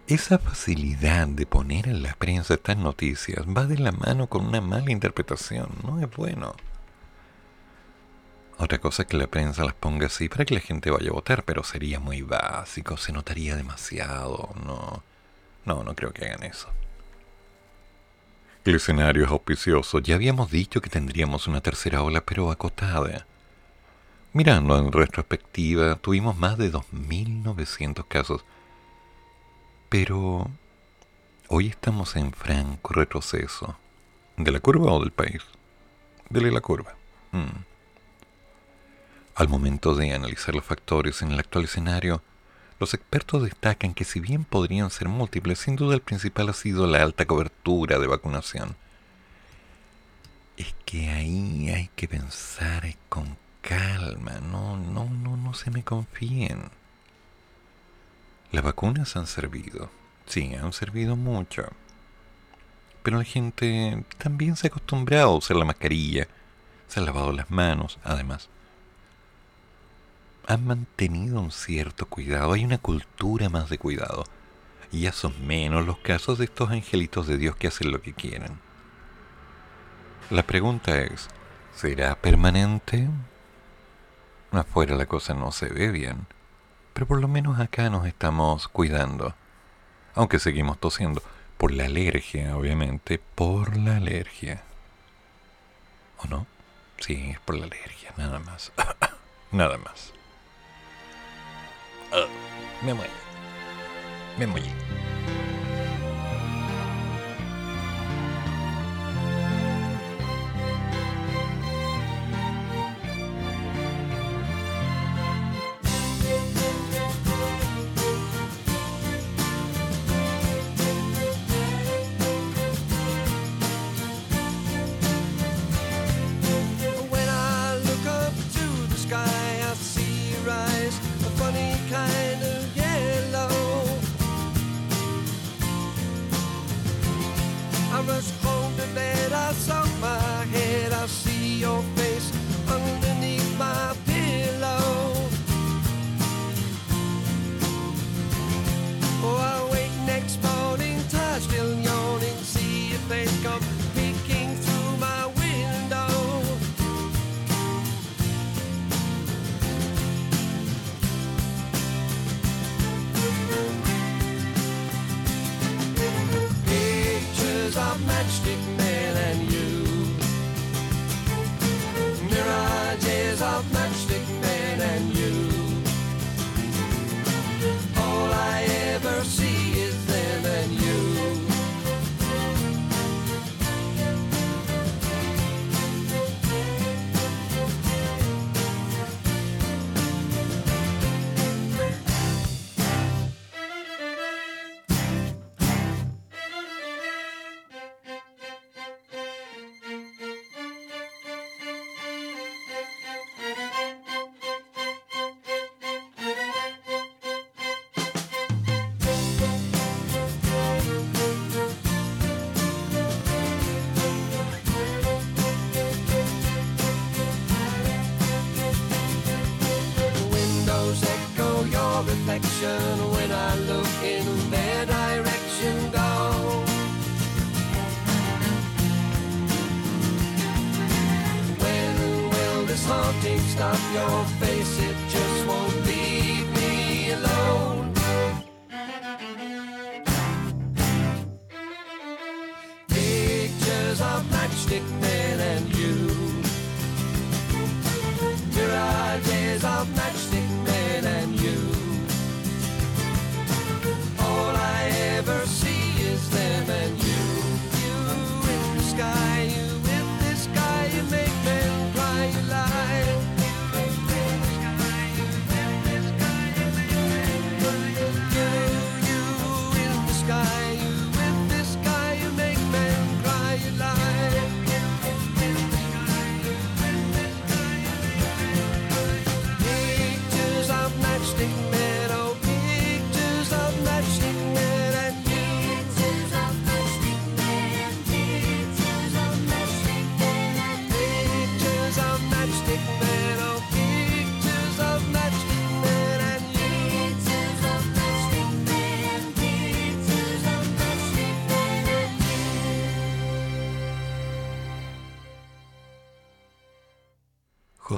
Esa facilidad de poner en la prensa estas noticias va de la mano con una mala interpretación, no es bueno. Otra cosa es que la prensa las ponga así para que la gente vaya a votar, pero sería muy básico, se notaría demasiado, no. No, no creo que hagan eso. El escenario es auspicioso, ya habíamos dicho que tendríamos una tercera ola, pero acotada. Mirando en retrospectiva, tuvimos más de 2.900 casos. Pero hoy estamos en franco retroceso. ¿De la curva o del país? Dele la curva. Mm. Al momento de analizar los factores en el actual escenario, los expertos destacan que si bien podrían ser múltiples, sin duda el principal ha sido la alta cobertura de vacunación. Es que ahí hay que pensar con calma, no, no, no, no se me confíen. Las vacunas han servido, sí, han servido mucho. Pero la gente también se ha acostumbrado a usar la mascarilla, se ha lavado las manos, además. Han mantenido un cierto cuidado, hay una cultura más de cuidado. Y ya son menos los casos de estos angelitos de Dios que hacen lo que quieren. La pregunta es, ¿será permanente? Afuera la cosa no se ve bien, pero por lo menos acá nos estamos cuidando. Aunque seguimos tosiendo. Por la alergia, obviamente, por la alergia. ¿O no? Sí, es por la alergia, nada más. nada más. Ah, me muero. Me muero.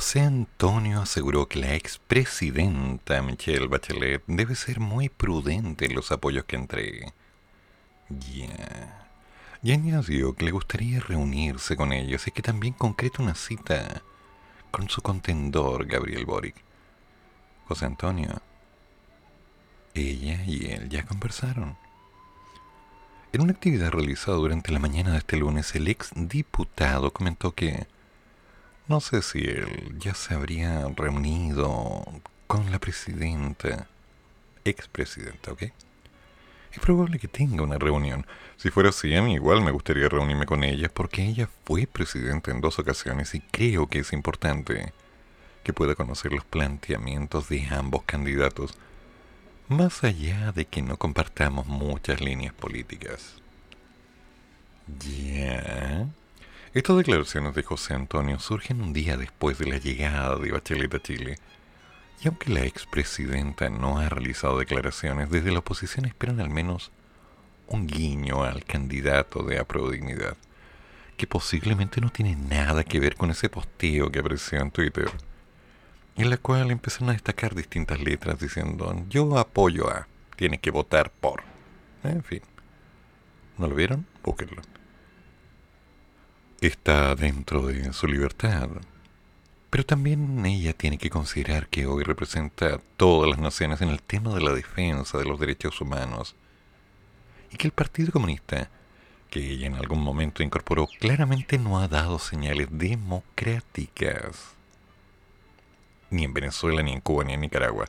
José Antonio aseguró que la expresidenta Michelle Bachelet debe ser muy prudente en los apoyos que entregue. Ya. Y añadió que le gustaría reunirse con ellos y que también concreta una cita con su contendor Gabriel Boric. José Antonio, ella y él ya conversaron. En una actividad realizada durante la mañana de este lunes, el ex diputado comentó que no sé si él ya se habría reunido con la presidenta, expresidenta, ¿ok? Es probable que tenga una reunión. Si fuera así, a mí igual me gustaría reunirme con ella porque ella fue presidenta en dos ocasiones y creo que es importante que pueda conocer los planteamientos de ambos candidatos, más allá de que no compartamos muchas líneas políticas. Ya. Estas declaraciones de José Antonio surgen un día después de la llegada de Bachelet a Chile. Y aunque la expresidenta no ha realizado declaraciones, desde la oposición esperan al menos un guiño al candidato de Dignidad, que posiblemente no tiene nada que ver con ese posteo que apareció en Twitter, en la cual empezaron a destacar distintas letras diciendo yo apoyo a, tiene que votar por. En fin. ¿No lo vieron? Búsquenlo está dentro de su libertad. Pero también ella tiene que considerar que hoy representa a todas las naciones en el tema de la defensa de los derechos humanos y que el Partido Comunista, que ella en algún momento incorporó, claramente no ha dado señales democráticas. Ni en Venezuela, ni en Cuba, ni en Nicaragua.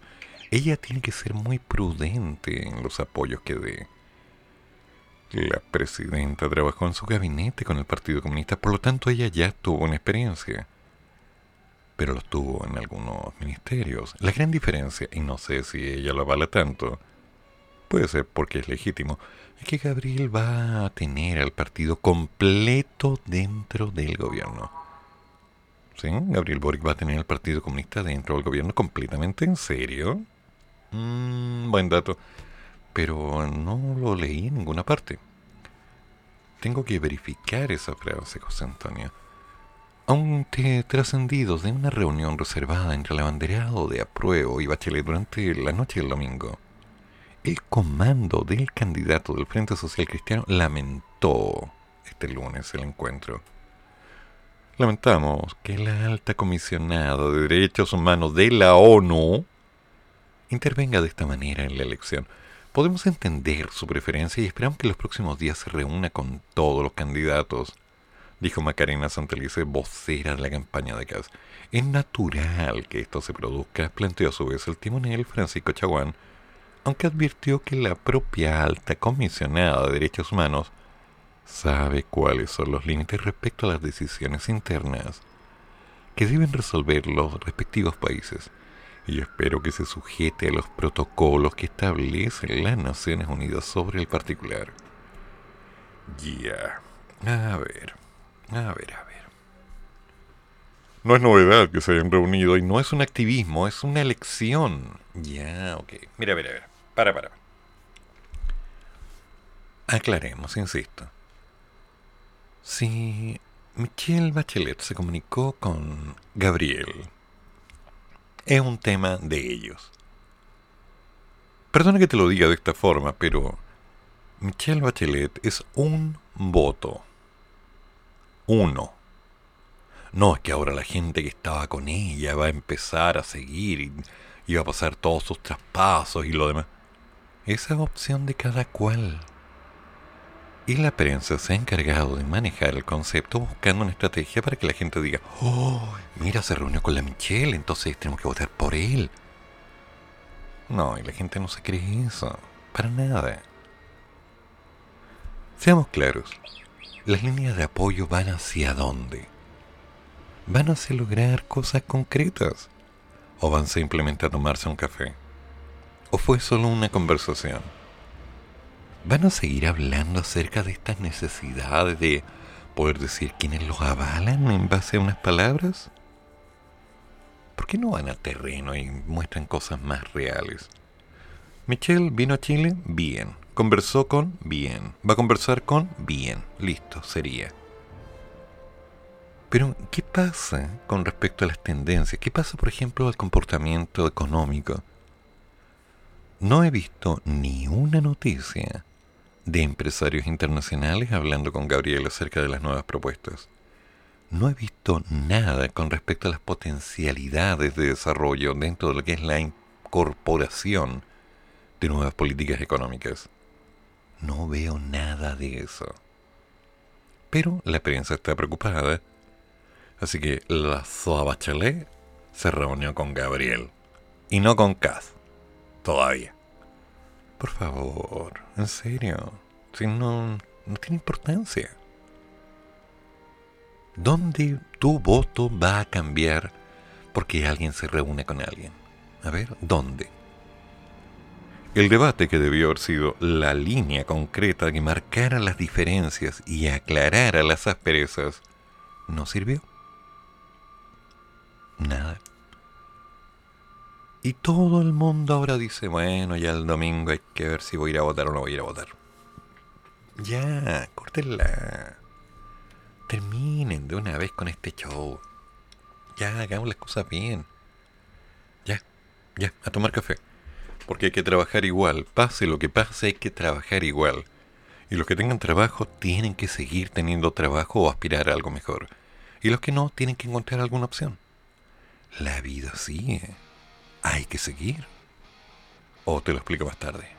Ella tiene que ser muy prudente en los apoyos que dé. La presidenta trabajó en su gabinete con el Partido Comunista, por lo tanto ella ya tuvo una experiencia. Pero lo tuvo en algunos ministerios. La gran diferencia, y no sé si ella lo avala tanto, puede ser porque es legítimo, es que Gabriel va a tener al partido completo dentro del gobierno. ¿Sí? Gabriel Boric va a tener al Partido Comunista dentro del gobierno completamente en serio. Mm, buen dato pero no lo leí en ninguna parte. Tengo que verificar esa frase, José Antonio. Aunque trascendidos de una reunión reservada entre el abanderado de apruebo y Bachelet durante la noche del domingo, el comando del candidato del Frente Social Cristiano lamentó este lunes el encuentro. Lamentamos que la alta comisionada de derechos humanos de la ONU intervenga de esta manera en la elección Podemos entender su preferencia y esperamos que los próximos días se reúna con todos los candidatos, dijo Macarena Santelice, vocera de la campaña de CAS. Es natural que esto se produzca, planteó a su vez el timonel Francisco Chaguán, aunque advirtió que la propia alta comisionada de derechos humanos sabe cuáles son los límites respecto a las decisiones internas que deben resolver los respectivos países y espero que se sujete a los protocolos que establecen las Naciones Unidas sobre el particular. Ya. A ver. A ver, a ver. No es novedad que se hayan reunido y no es un activismo, es una elección. Ya, ok. Mira, mira, mira. Para, para. Aclaremos, insisto. Si Michelle Bachelet se comunicó con Gabriel es un tema de ellos. Perdona que te lo diga de esta forma, pero Michelle Bachelet es un voto. Uno. No es que ahora la gente que estaba con ella va a empezar a seguir y, va a pasar todos sus traspasos y lo demás. Esa es opción de cada cual. Y la prensa se ha encargado de manejar el concepto buscando una estrategia para que la gente diga, oh, mira, se reunió con la Michelle, entonces tenemos que votar por él. No, y la gente no se cree eso, para nada. Seamos claros, las líneas de apoyo van hacia dónde? ¿Van hacia lograr cosas concretas? ¿O van simplemente a tomarse un café? ¿O fue solo una conversación? ¿Van a seguir hablando acerca de estas necesidades de poder decir quiénes los avalan en base a unas palabras? ¿Por qué no van a terreno y muestran cosas más reales? Michelle vino a Chile, bien. Conversó con, bien. Va a conversar con, bien. Listo, sería. Pero, ¿qué pasa con respecto a las tendencias? ¿Qué pasa, por ejemplo, al comportamiento económico? No he visto ni una noticia de empresarios internacionales hablando con Gabriel acerca de las nuevas propuestas. No he visto nada con respecto a las potencialidades de desarrollo dentro de lo que es la incorporación de nuevas políticas económicas. No veo nada de eso. Pero la prensa está preocupada, así que la Zoa Bachelet se reunió con Gabriel y no con Kaz. Todavía. Por favor, en serio. Si no, tiene importancia. ¿Dónde tu voto va a cambiar porque alguien se reúne con alguien? A ver, ¿dónde? El debate que debió haber sido la línea concreta que marcara las diferencias y aclarara las asperezas, no sirvió. Nada. Y todo el mundo ahora dice, bueno, ya el domingo hay que ver si voy a ir a votar o no voy a ir a votar. Ya, córtenla. Terminen de una vez con este show. Ya, hagamos las cosas bien. Ya, ya, a tomar café. Porque hay que trabajar igual. Pase lo que pase, hay que trabajar igual. Y los que tengan trabajo tienen que seguir teniendo trabajo o aspirar a algo mejor. Y los que no tienen que encontrar alguna opción. La vida sigue. Hay que seguir. O te lo explico más tarde.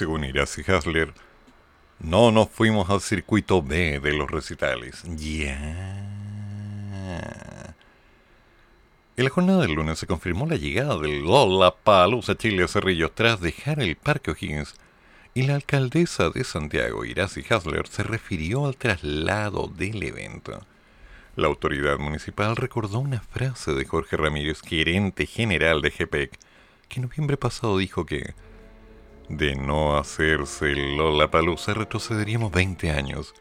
Según Iracy Hasler, no nos fuimos al circuito B de los recitales. Ya. En la jornada del lunes se confirmó la llegada del Lola Palusa Chile a Cerrillos tras dejar el Parque O'Higgins y la alcaldesa de Santiago, Iracy Hasler, se refirió al traslado del evento. La autoridad municipal recordó una frase de Jorge Ramírez, gerente general de GPEC, que en noviembre pasado dijo que de no hacerse Lollapalooza retrocederíamos 20 años.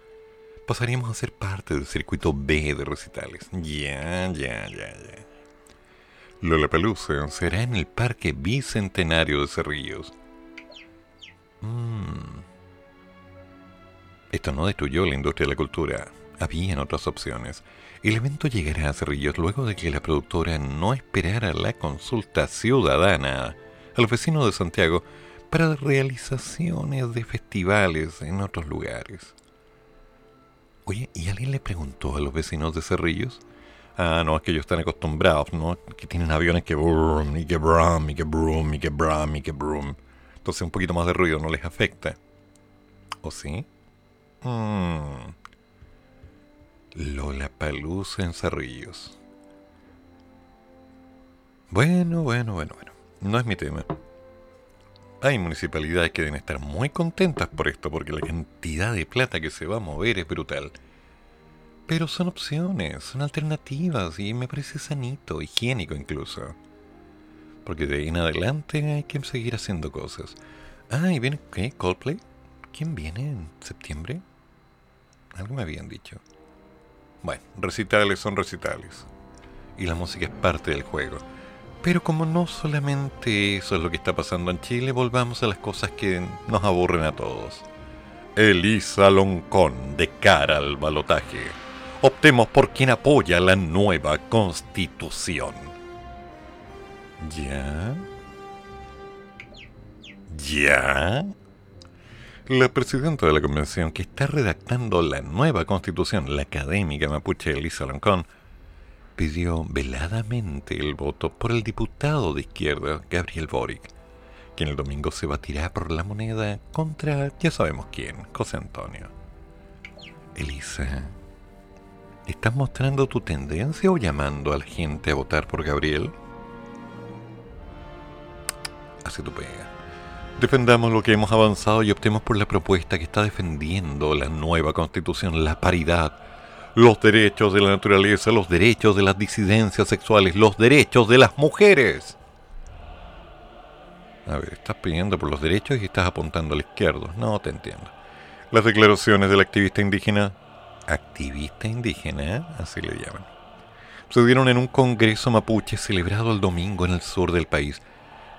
Pasaríamos a ser parte del circuito B de recitales. Ya, ya, ya, ya. Lollapalooza será en el Parque Bicentenario de Cerrillos. Mm. Esto no destruyó la industria de la cultura. Habían otras opciones. El evento llegará a Cerrillos luego de que la productora no esperara la consulta ciudadana a los vecinos de Santiago para realizaciones de festivales en otros lugares. Oye, ¿y alguien le preguntó a los vecinos de Cerrillos? Ah, no, es que ellos están acostumbrados, ¿no? Que tienen aviones que brum, y que brum, y que brum, y que brum, y que brum. Entonces un poquito más de ruido no les afecta. ¿O sí? Mmm. Lola Palusa en Cerrillos. Bueno, bueno, bueno, bueno. No es mi tema. Hay municipalidades que deben estar muy contentas por esto, porque la cantidad de plata que se va a mover es brutal. Pero son opciones, son alternativas y me parece sanito, higiénico incluso. Porque de ahí en adelante hay que seguir haciendo cosas. Ah, y viene, ¿qué? ¿Coldplay? ¿Quién viene en septiembre? Algo me habían dicho. Bueno, recitales son recitales. Y la música es parte del juego. Pero como no solamente eso es lo que está pasando en Chile, volvamos a las cosas que nos aburren a todos. Elisa Loncón de cara al balotaje. Optemos por quien apoya la nueva constitución. ¿Ya? ¿Ya? La presidenta de la convención que está redactando la nueva constitución, la académica mapuche Elisa Loncón, pidió veladamente el voto por el diputado de izquierda Gabriel Boric, quien el domingo se batirá por la moneda contra ya sabemos quién, José Antonio. Elisa, ¿estás mostrando tu tendencia o llamando a la gente a votar por Gabriel? Hace tu pega. Defendamos lo que hemos avanzado y optemos por la propuesta que está defendiendo la nueva constitución, la paridad, los derechos de la naturaleza, los derechos de las disidencias sexuales, los derechos de las mujeres. A ver, estás pidiendo por los derechos y estás apuntando al izquierdo. No te entiendo. Las declaraciones del activista indígena, activista indígena, así le llaman, se dieron en un congreso mapuche celebrado el domingo en el sur del país,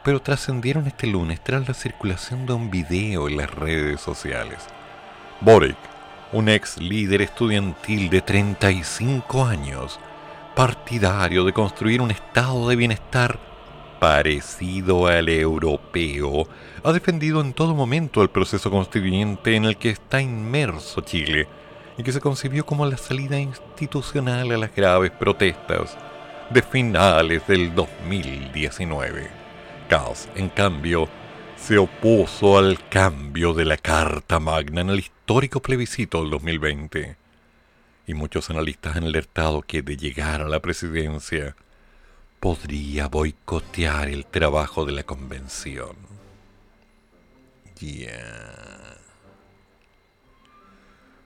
pero trascendieron este lunes tras la circulación de un video en las redes sociales. Boric, un ex líder estudiantil de 35 años, partidario de construir un estado de bienestar parecido al europeo, ha defendido en todo momento el proceso constituyente en el que está inmerso Chile y que se concibió como la salida institucional a las graves protestas de finales del 2019. Kass, en cambio, se opuso al cambio de la Carta Magna en el histórico plebiscito del 2020. Y muchos analistas han alertado que de llegar a la presidencia podría boicotear el trabajo de la convención. Ya.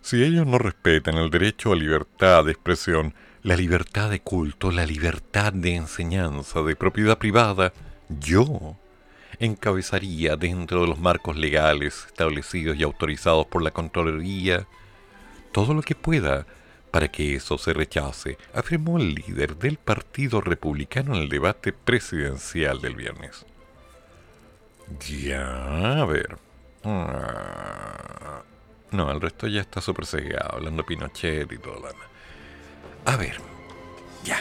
Si ellos no respetan el derecho a libertad de expresión, la libertad de culto, la libertad de enseñanza, de propiedad privada, yo encabezaría dentro de los marcos legales establecidos y autorizados por la Contraloría todo lo que pueda para que eso se rechace, afirmó el líder del Partido Republicano en el debate presidencial del viernes. Ya, a ver. Ah, no, el resto ya está súper cegado, hablando Pinochet y todo lo. A ver, ya.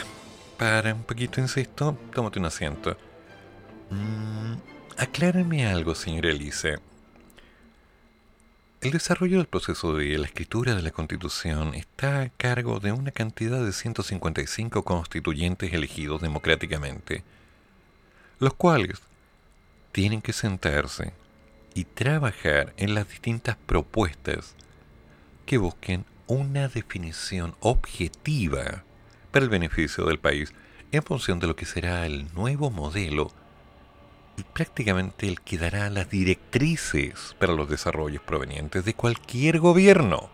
Para un poquito, insisto, tómate un asiento. Mm, aclárame algo, señora Elise. El desarrollo del proceso de la escritura de la Constitución está a cargo de una cantidad de 155 constituyentes elegidos democráticamente, los cuales tienen que sentarse y trabajar en las distintas propuestas que busquen una definición objetiva para el beneficio del país en función de lo que será el nuevo modelo prácticamente el que dará las directrices para los desarrollos provenientes de cualquier gobierno.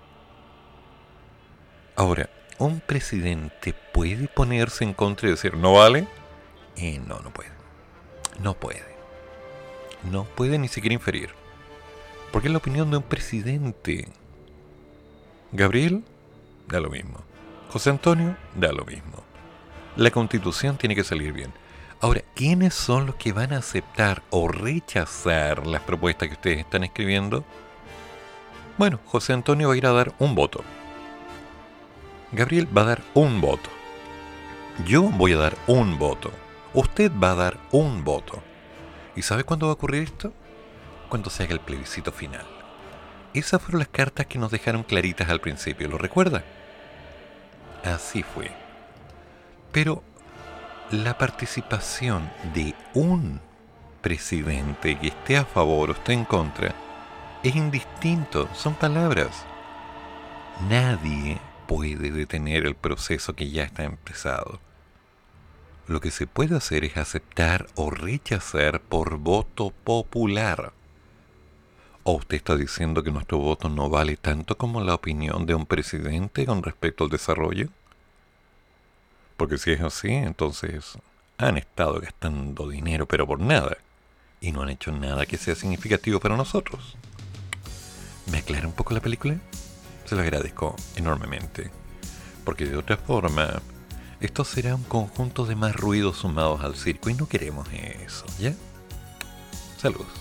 Ahora, ¿un presidente puede ponerse en contra y decir no vale? Eh, no, no puede. No puede. No puede ni siquiera inferir. Porque es la opinión de un presidente. Gabriel, da lo mismo. José Antonio, da lo mismo. La constitución tiene que salir bien. Ahora, ¿quiénes son los que van a aceptar o rechazar las propuestas que ustedes están escribiendo? Bueno, José Antonio va a ir a dar un voto. Gabriel va a dar un voto. Yo voy a dar un voto. Usted va a dar un voto. ¿Y sabe cuándo va a ocurrir esto? Cuando se haga el plebiscito final. Esas fueron las cartas que nos dejaron claritas al principio, ¿lo recuerda? Así fue. Pero la participación de un presidente que esté a favor o esté en contra es indistinto, son palabras. Nadie puede detener el proceso que ya está empezado. Lo que se puede hacer es aceptar o rechazar por voto popular. ¿O usted está diciendo que nuestro voto no vale tanto como la opinión de un presidente con respecto al desarrollo? Porque si es así, entonces han estado gastando dinero pero por nada. Y no han hecho nada que sea significativo para nosotros. ¿Me aclara un poco la película? Se lo agradezco enormemente. Porque de otra forma, esto será un conjunto de más ruidos sumados al circo y no queremos eso, ¿ya? Saludos.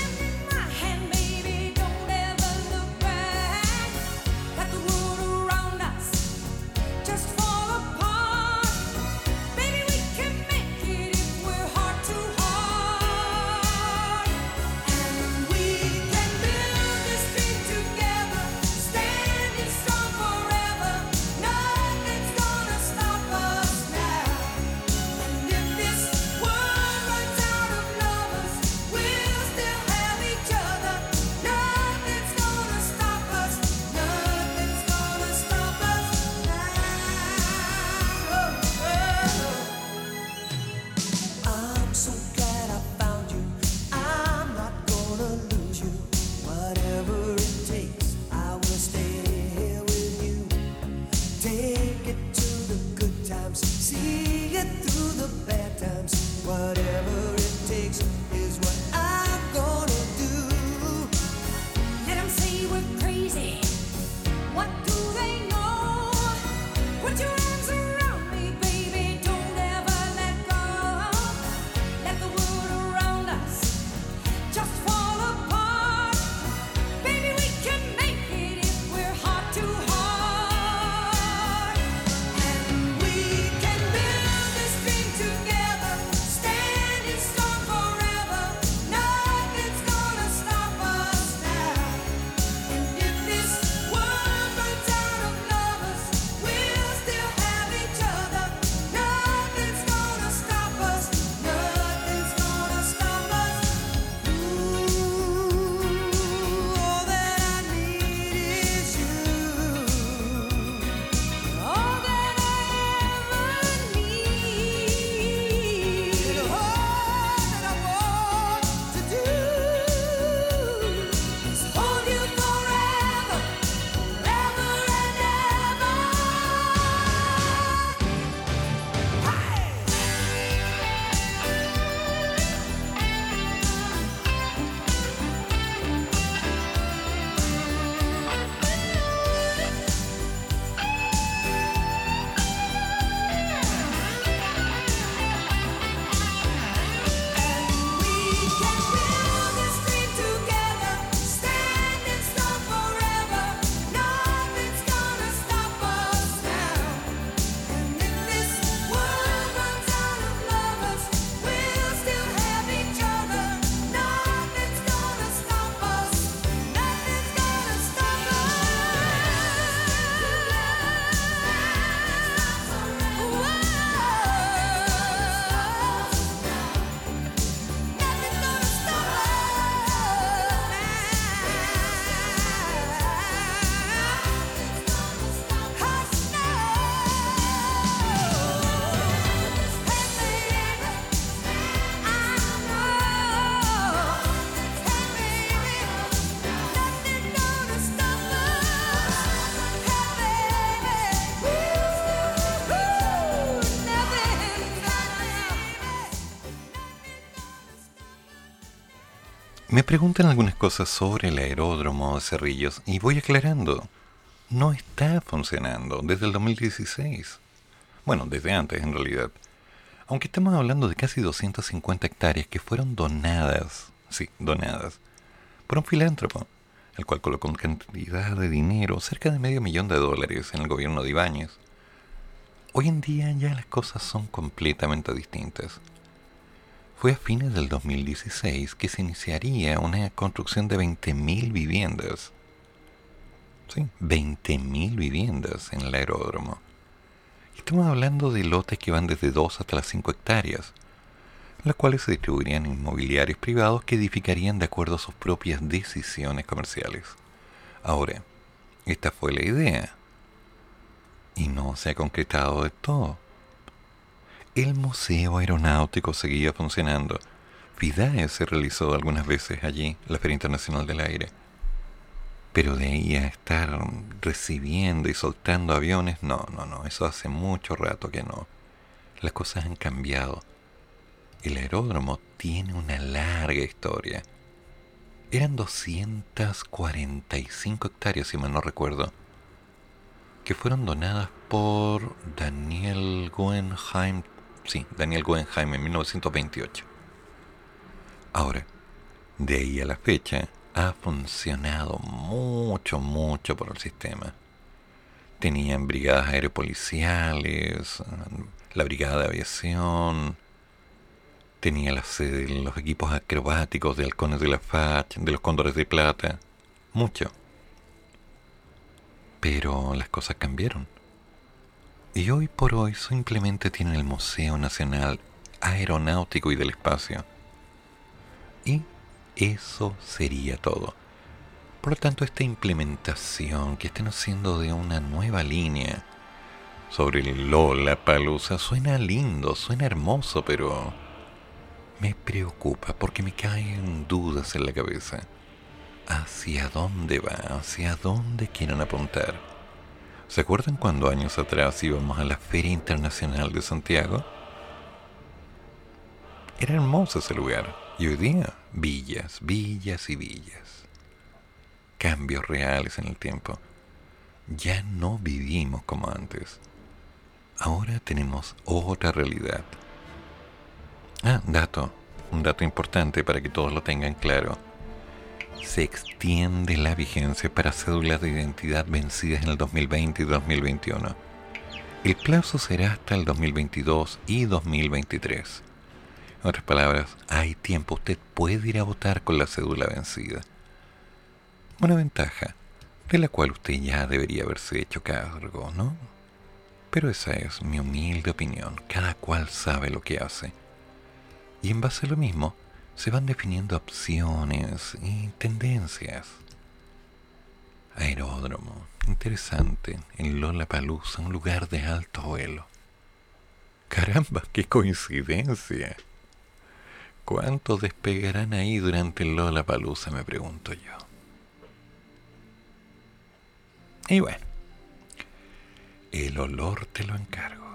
Me preguntan algunas cosas sobre el aeródromo de Cerrillos y voy aclarando. No está funcionando desde el 2016. Bueno, desde antes en realidad. Aunque estamos hablando de casi 250 hectáreas que fueron donadas, sí, donadas, por un filántropo, el cual colocó cantidad de dinero, cerca de medio millón de dólares, en el gobierno de Ibáñez. Hoy en día ya las cosas son completamente distintas. Fue a fines del 2016 que se iniciaría una construcción de 20.000 viviendas. Sí, 20.000 viviendas en el aeródromo. Estamos hablando de lotes que van desde 2 hasta las 5 hectáreas, las cuales se distribuirían en inmobiliarios privados que edificarían de acuerdo a sus propias decisiones comerciales. Ahora, esta fue la idea, y no se ha concretado de todo. El Museo Aeronáutico seguía funcionando. FIDAE se realizó algunas veces allí, la Feria Internacional del Aire. Pero de ahí a estar recibiendo y soltando aviones, no, no, no, eso hace mucho rato que no. Las cosas han cambiado. El aeródromo tiene una larga historia. Eran 245 hectáreas, si mal no recuerdo, que fueron donadas por Daniel Guggenheim, sí, Daniel Guggenheim en 1928. Ahora, de ahí a la fecha, ha funcionado mucho, mucho por el sistema. Tenían brigadas aeropoliciales, la brigada de aviación, tenía la sede de los equipos acrobáticos de halcones de la FACH, de los cóndores de plata, mucho. Pero las cosas cambiaron. Y hoy por hoy simplemente tienen el Museo Nacional Aeronáutico y del Espacio. Y eso sería todo. Por lo tanto, esta implementación que están haciendo de una nueva línea sobre el Lola Palusa suena lindo, suena hermoso, pero me preocupa porque me caen dudas en la cabeza. ¿Hacia dónde va? ¿Hacia dónde quieren apuntar? ¿Se acuerdan cuando años atrás íbamos a la Feria Internacional de Santiago? Era hermoso ese lugar. Y hoy día, villas, villas y villas. Cambios reales en el tiempo. Ya no vivimos como antes. Ahora tenemos otra realidad. Ah, dato. Un dato importante para que todos lo tengan claro. Se extiende la vigencia para cédulas de identidad vencidas en el 2020 y 2021. El plazo será hasta el 2022 y 2023. En otras palabras, hay tiempo. Usted puede ir a votar con la cédula vencida. Una ventaja, de la cual usted ya debería haberse hecho cargo, ¿no? Pero esa es mi humilde opinión. Cada cual sabe lo que hace. Y en base a lo mismo, se van definiendo opciones y tendencias. Aeródromo, interesante, en Lollapalooza, un lugar de alto vuelo. Caramba, qué coincidencia. ¿Cuántos despegarán ahí durante el Lollapalooza, me pregunto yo. Y bueno, el olor te lo encargo.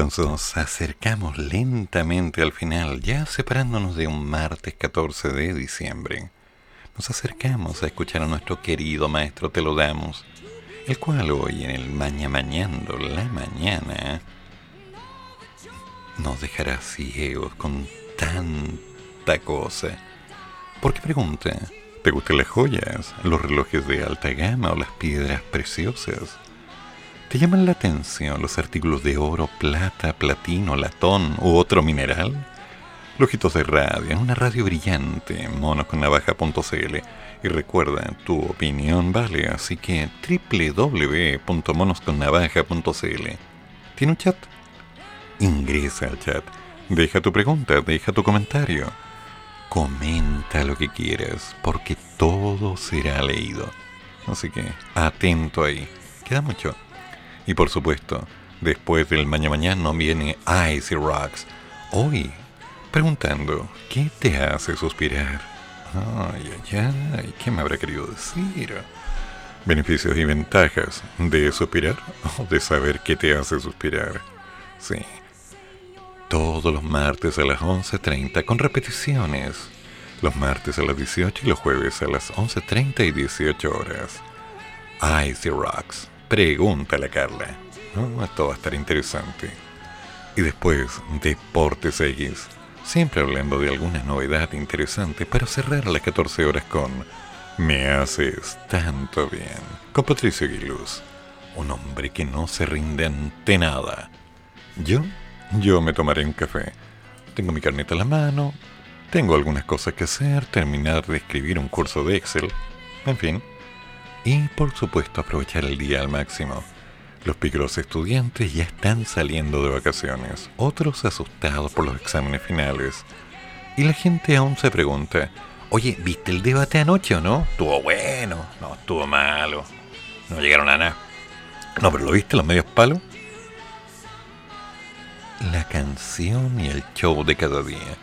Nos acercamos lentamente al final, ya separándonos de un martes 14 de diciembre, nos acercamos a escuchar a nuestro querido maestro Te lo damos, el cual hoy en el Maña Mañando la mañana nos dejará ciegos con tanta cosa. Porque pregunta, ¿te gustan las joyas, los relojes de alta gama o las piedras preciosas? ¿Te llaman la atención los artículos de oro, plata, platino, latón u otro mineral? Lojitos de radio, una radio brillante, monosconnavaja.cl. Y recuerda, tu opinión vale, así que www.monosconnavaja.cl. ¿Tiene un chat? Ingresa al chat, deja tu pregunta, deja tu comentario. Comenta lo que quieras, porque todo será leído. Así que atento ahí. Queda mucho. Y por supuesto, después del mañana mañana viene Icy Rocks. Hoy, preguntando, ¿qué te hace suspirar? Ay, ay, ay, ¿qué me habrá querido decir? Beneficios y ventajas de suspirar o de saber qué te hace suspirar. Sí. Todos los martes a las 11.30 con repeticiones. Los martes a las 18 y los jueves a las 11.30 y 18 horas. Icy Rocks. Pregúntale a Carla. Oh, esto va a estar interesante. Y después, Deportes X. Siempre hablando de alguna novedad interesante para cerrar las 14 horas con Me haces tanto bien. Con Patricio Aguiluz. Un hombre que no se rinde ante nada. Yo, yo me tomaré un café. Tengo mi carneta en la mano. Tengo algunas cosas que hacer. Terminar de escribir un curso de Excel. En fin y por supuesto aprovechar el día al máximo. Los picros estudiantes ya están saliendo de vacaciones, otros asustados por los exámenes finales. Y la gente aún se pregunta, oye, ¿viste el debate anoche o no? Estuvo bueno, no, estuvo malo, no llegaron a nada. No, pero ¿lo viste los medios palos? La canción y el show de cada día.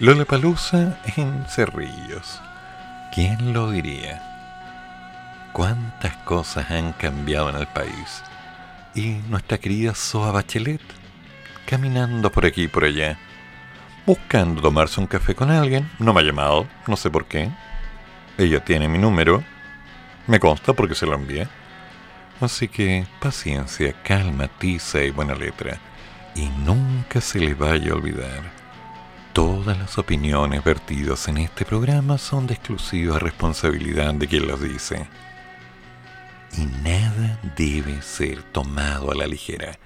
Lola Palusa en Cerrillos. ¿Quién lo diría? Cuántas cosas han cambiado en el país. Y nuestra querida Soa Bachelet, caminando por aquí y por allá, buscando tomarse un café con alguien, no me ha llamado, no sé por qué. Ella tiene mi número, me consta porque se lo envié. Así que paciencia, calma, tiza y buena letra. Y nunca se le vaya a olvidar. Todas las opiniones vertidas en este programa son de exclusiva responsabilidad de quien las dice y nada debe ser tomado a la ligera.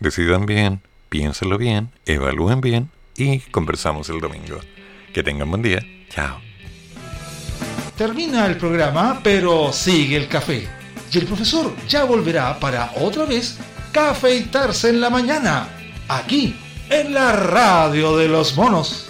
Decidan bien, piénsenlo bien, evalúen bien y conversamos el domingo. Que tengan buen día. Chao. Termina el programa, pero sigue el café. Y el profesor ya volverá para otra vez cafeitarse en la mañana, aquí, en la radio de los monos.